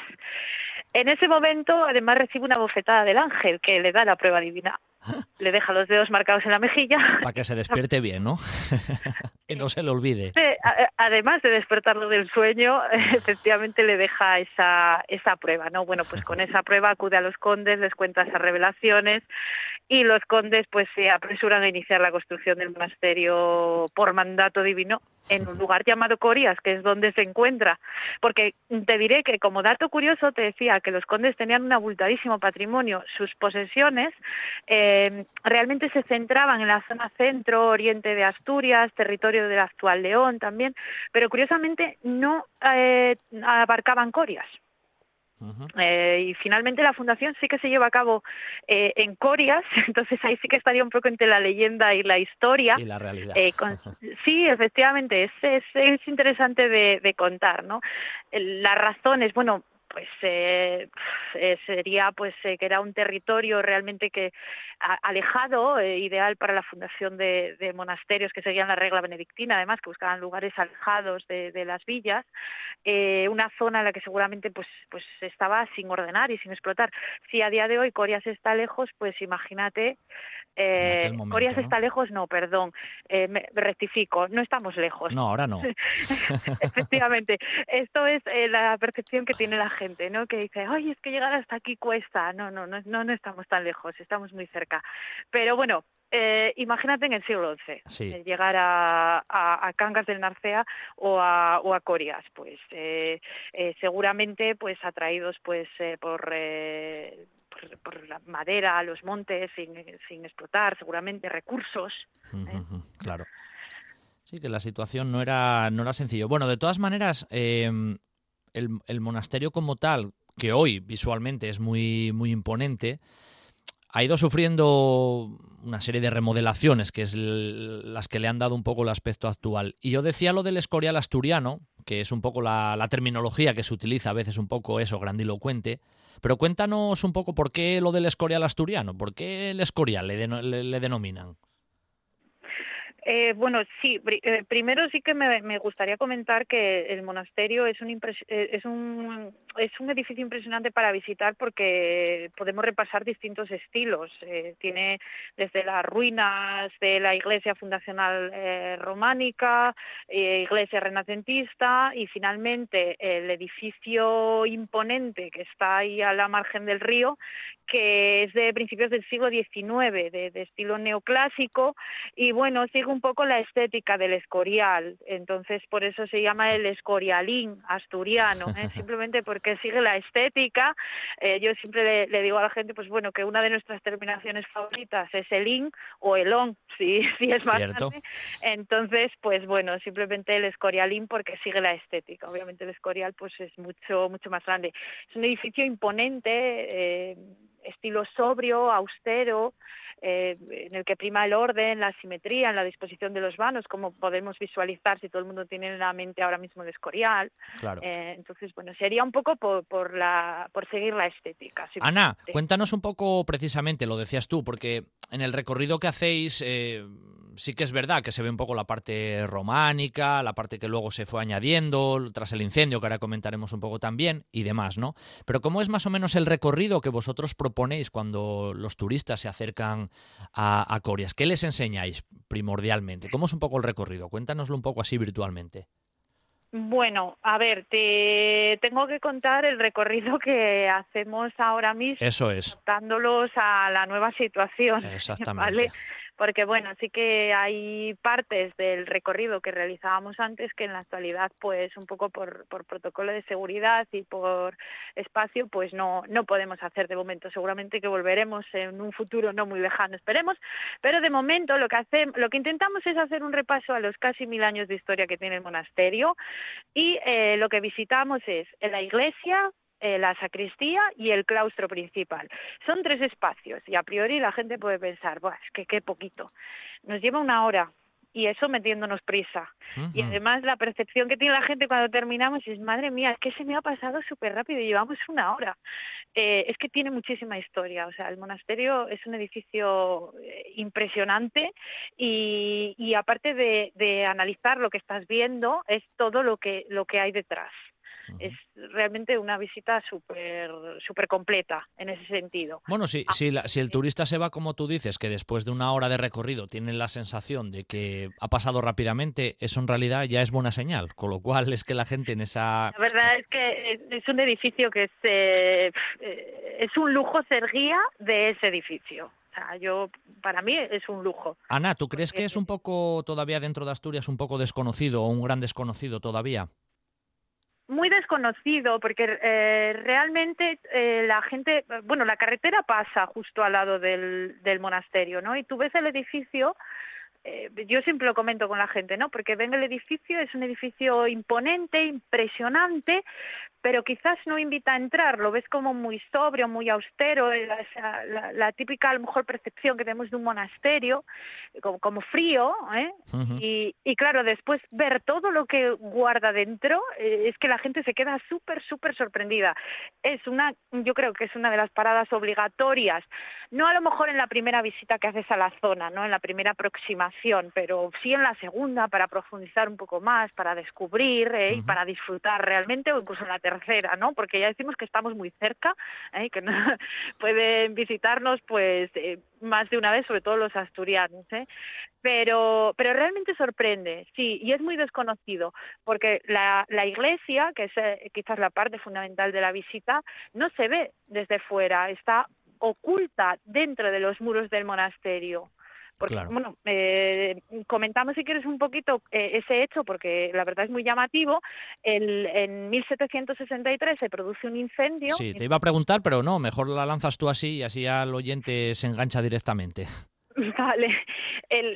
En ese momento, además, recibe una bofetada del ángel que le da la prueba divina. <laughs> Le deja los dedos marcados en la mejilla. Para que se despierte bien, ¿no? <laughs> y no se le olvide. además de despertarlo del sueño, <laughs> efectivamente le deja esa, esa prueba, ¿no? Bueno, pues con esa prueba acude a los condes, les cuenta esas revelaciones y los condes pues se apresuran a iniciar la construcción del monasterio por mandato divino en un lugar llamado Corias, que es donde se encuentra. Porque te diré que como dato curioso te decía que los condes tenían un abultadísimo patrimonio. Sus posesiones eh, realmente se centraban en la zona centro-oriente de Asturias, territorio del actual León también, pero curiosamente no eh, abarcaban Eh, y finalmente la fundación sí que se lleva a cabo eh, en Corias, <laughs> entonces ahí sí que estaría un poco entre la leyenda y la historia. Y la realidad. Eh, <laughs> sí, efectivamente, es, es, es interesante de, de, contar, ¿no? Las razones, bueno, pues eh, eh, sería pues eh, que era un territorio realmente que alejado ideal para la fundación de, de, monasterios que seguían la regla benedictina además que buscaban lugares alejados de, de las villas una zona en la que seguramente pues pues estaba sin ordenar y sin explotar si a día de hoy Corias está lejos pues imagínate eh, Corias está lejos, no, perdón, eh, me rectifico, no estamos lejos. No, ahora no. <laughs> Efectivamente, esto es eh, la percepción que tiene la gente, ¿no? Que dice, ay, es que llegar hasta aquí cuesta. No, no, no, no, no estamos tan lejos, estamos muy cerca. Pero bueno, eh, imagínate en el siglo XI, Sí. llegar a, a, a Cangas del Narcea o a, o a Corias, pues eh, eh, seguramente pues atraídos pues eh, por, eh, por, por la madera, los montes sin, sin explotar, seguramente recursos. Claro. Sí, que la situación no era, no era sencillo. Bueno, de todas maneras, eh, el, el monasterio como tal, que hoy visualmente es muy, muy imponente, ha ido sufriendo una serie de remodelaciones, que es las que le han dado un poco el aspecto actual. Y yo decía lo del escorial asturiano, que es un poco la, terminología que se utiliza a veces un poco eso, grandilocuente. Pero cuéntanos un poco por qué lo del escorial asturiano, por qué el escorial le denominan. Eh, bueno, sí, pri- eh, primero sí que me, gustaría comentar que el monasterio es un, eh, es, un, es un edificio impresionante para visitar porque podemos repasar distintos estilos. Eh, tiene desde las ruinas de la iglesia fundacional eh, románica, iglesia renacentista y finalmente el edificio imponente que está ahí a la margen del río, que es de principios del siglo XIX, de, de estilo neoclásico y bueno, sigue un poco la estética del escorial, entonces por eso se llama el escorialín asturiano, ¿eh? <laughs> simplemente porque sigue la estética. Eh, yo siempre le, le digo a la gente, pues bueno, que una de nuestras terminaciones favoritas es el in o el on, <laughs> si, si es más Cierto. grande. Entonces, pues bueno, simplemente el escorialín porque sigue la estética. Obviamente el escorial pues es mucho, mucho más grande. Es un edificio imponente, eh, estilo sobrio, austero, eh, en el que prima el orden, la simetría, en la disposición de los vanos, como podemos visualizar si todo el mundo tiene en la mente ahora mismo el escorial. Claro. Eh, entonces, bueno, sería un poco por, por, la, por seguir la estética. Ana, cuéntanos un poco precisamente, lo decías tú, porque en el recorrido que hacéis eh, sí que es verdad que se ve un poco la parte románica, la parte que luego se fue añadiendo tras el incendio, que ahora comentaremos un poco también, y demás, ¿no? Pero ¿cómo es más o menos el recorrido que vosotros proponéis cuando los turistas se acercan a, a Corias? ¿Qué les enseñáis primordialmente? ¿Cómo es un poco el recorrido? Cuéntanoslo un poco así virtualmente. Bueno, a ver, te tengo que contar el recorrido que hacemos ahora mismo, Eso es, adaptándolos a la nueva situación. <laughs> exactamente. ¿vale? Porque bueno, sí que hay partes del recorrido que realizábamos antes que en la actualidad, pues un poco por, por protocolo de seguridad y por espacio, pues no, no podemos hacer de momento. Seguramente que volveremos en un futuro no muy lejano, esperemos. Pero de momento lo que hacemos, lo que intentamos es hacer un repaso a los casi mil años de historia que tiene el monasterio y eh, lo que visitamos es la iglesia, eh, la sacristía y el claustro principal. Son tres espacios y a priori la gente puede pensar, Buah, es que qué poquito. Nos lleva una hora y eso metiéndonos prisa. Y además la percepción que tiene la gente cuando terminamos es, madre mía, es que se me ha pasado súper rápido y llevamos una hora. Eh, es que tiene muchísima historia. O sea, el monasterio es un edificio eh, impresionante y, y aparte de, de analizar lo que estás viendo, es todo lo que, lo que hay detrás. Es realmente una visita súper súper completa en ese sentido. Bueno, si, Ah, si, la- si el sí. turista se va como tú dices, que después de una hora de recorrido tiene la sensación de que ha pasado rápidamente, eso en realidad ya es buena señal. Con lo cual es que la gente en esa... La verdad es que es- un edificio que es, eh, es un lujo ser guía de ese edificio. O sea, yo, para mí es un lujo. Ana, ¿tú crees que es un poco todavía dentro de Asturias un poco desconocido o un gran desconocido todavía? Muy desconocido porque eh, realmente eh, la gente, bueno, la carretera pasa justo al lado del, del monasterio, ¿no? Y tú ves el edificio, eh, yo siempre lo comento con la gente, ¿no? Porque ven el edificio, es un edificio imponente, impresionante, pero quizás no invita a entrar, lo ves como muy sobrio, muy austero, eh, la, esa- la- la típica a lo mejor percepción que tenemos de un monasterio, como, como frío, ¿eh? Y, y claro, después ver todo lo que guarda dentro, eh, es que la gente se queda súper, súper sorprendida. Es una, yo creo que es una de las paradas obligatorias, no a lo mejor en la primera visita que haces a la zona, no en la primera aproximación, pero sí en la segunda para profundizar un poco más, para descubrir eh, y para disfrutar realmente, o incluso en la tercera, ¿no? Porque ya decimos que estamos muy cerca, eh, que no, <laughs> pueden visitarnos pues eh, más de una vez, sobre todo los asturianos, ¿eh? pero pero realmente sorprende, sí, y es muy desconocido, porque la, la iglesia, que es eh, quizás la parte fundamental de la visita, no se ve desde fuera, está oculta dentro de los muros del monasterio. Porque, bueno, eh, comentamos si quieres un poquito eh, ese hecho, porque la verdad es muy llamativo. El, en 1763 se produce un incendio. Sí, te iba a preguntar, pero no, mejor la lanzas tú así y así al oyente se engancha directamente. <laughs> Vale,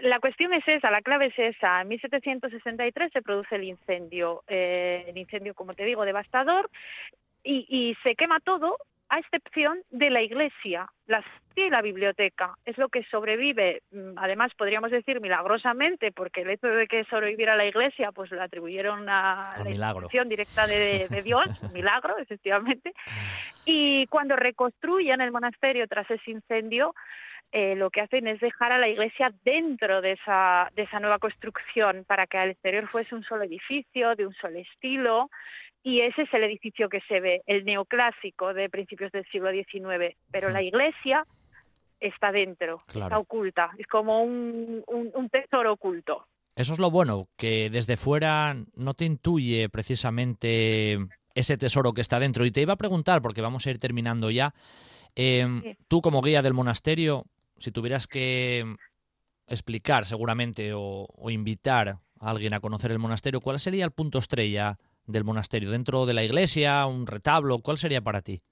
la cuestión es esa, la clave es esa. En 1763 se produce el incendio, eh, el incendio, como te digo, devastador, y, y se quema todo a excepción de la iglesia, la y la biblioteca. Es lo que sobrevive, mm, además podríamos decir milagrosamente, porque el hecho de que sobreviviera la iglesia, pues lo atribuyeron a, la intervención directa de, de Dios, milagro, efectivamente. Y cuando reconstruyen el monasterio tras ese incendio, eh, lo que hacen es dejar a la iglesia dentro de esa, de esa nueva construcción para que al exterior fuese un solo edificio, de un solo estilo, y ese es el edificio que se ve, el neoclásico de principios del siglo XIX, pero la iglesia está dentro, está oculta, es como un, un, tesoro oculto. Eso es lo bueno, que desde fuera no te intuye precisamente ese tesoro que está dentro. Y te iba a preguntar, porque vamos a ir terminando ya, em, tú como guía del monasterio, si tuvieras que explicar seguramente o, invitar a alguien a conocer el monasterio, ¿cuál sería el punto estrella del monasterio? ¿Dentro de la iglesia, un retablo? ¿Cuál sería para ti?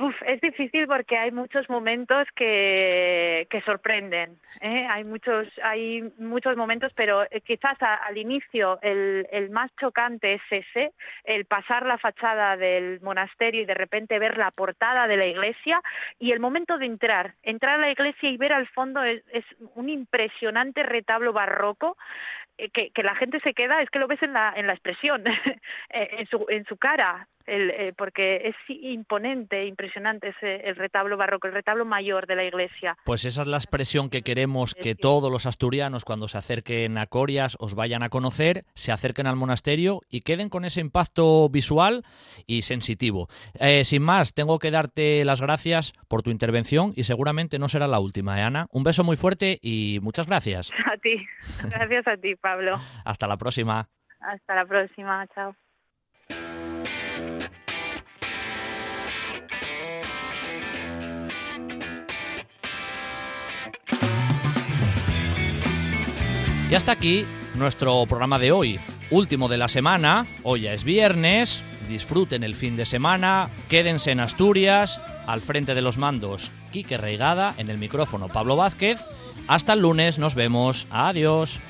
Uf, es difícil porque hay muchos momentos que, que sorprenden. ¿eh? Hay muchos hay muchos momentos, pero eh, quizás al inicio el, el más chocante es ese, el pasar la fachada del monasterio y de repente ver la portada de la iglesia y el momento de entrar, entrar a la iglesia y ver al fondo es, un impresionante retablo barroco que, que, la gente se queda, es que lo ves en la, en la expresión, <laughs> en, su, en su cara, el, eh, porque es imponente, impresionante ese, el retablo barroco, el retablo mayor de la iglesia. Pues esa es la expresión que queremos que todos los asturianos cuando se acerquen a Corias os vayan a conocer, se acerquen al monasterio y queden con ese impacto visual y sensitivo. Eh, sin más, tengo que darte las gracias por tu intervención y seguramente no será la última, ¿eh, Ana? Un beso muy fuerte y muchas gracias. <laughs> A ti, gracias a ti, Pablo. Hasta la próxima. Hasta la próxima, chao. Y hasta aquí nuestro programa de hoy, último de la semana, hoy ya es viernes, disfruten el fin de semana, quédense en Asturias, al frente de los mandos Quique Reigada, en el micrófono Pablo Vázquez, hasta el lunes, nos vemos, adiós.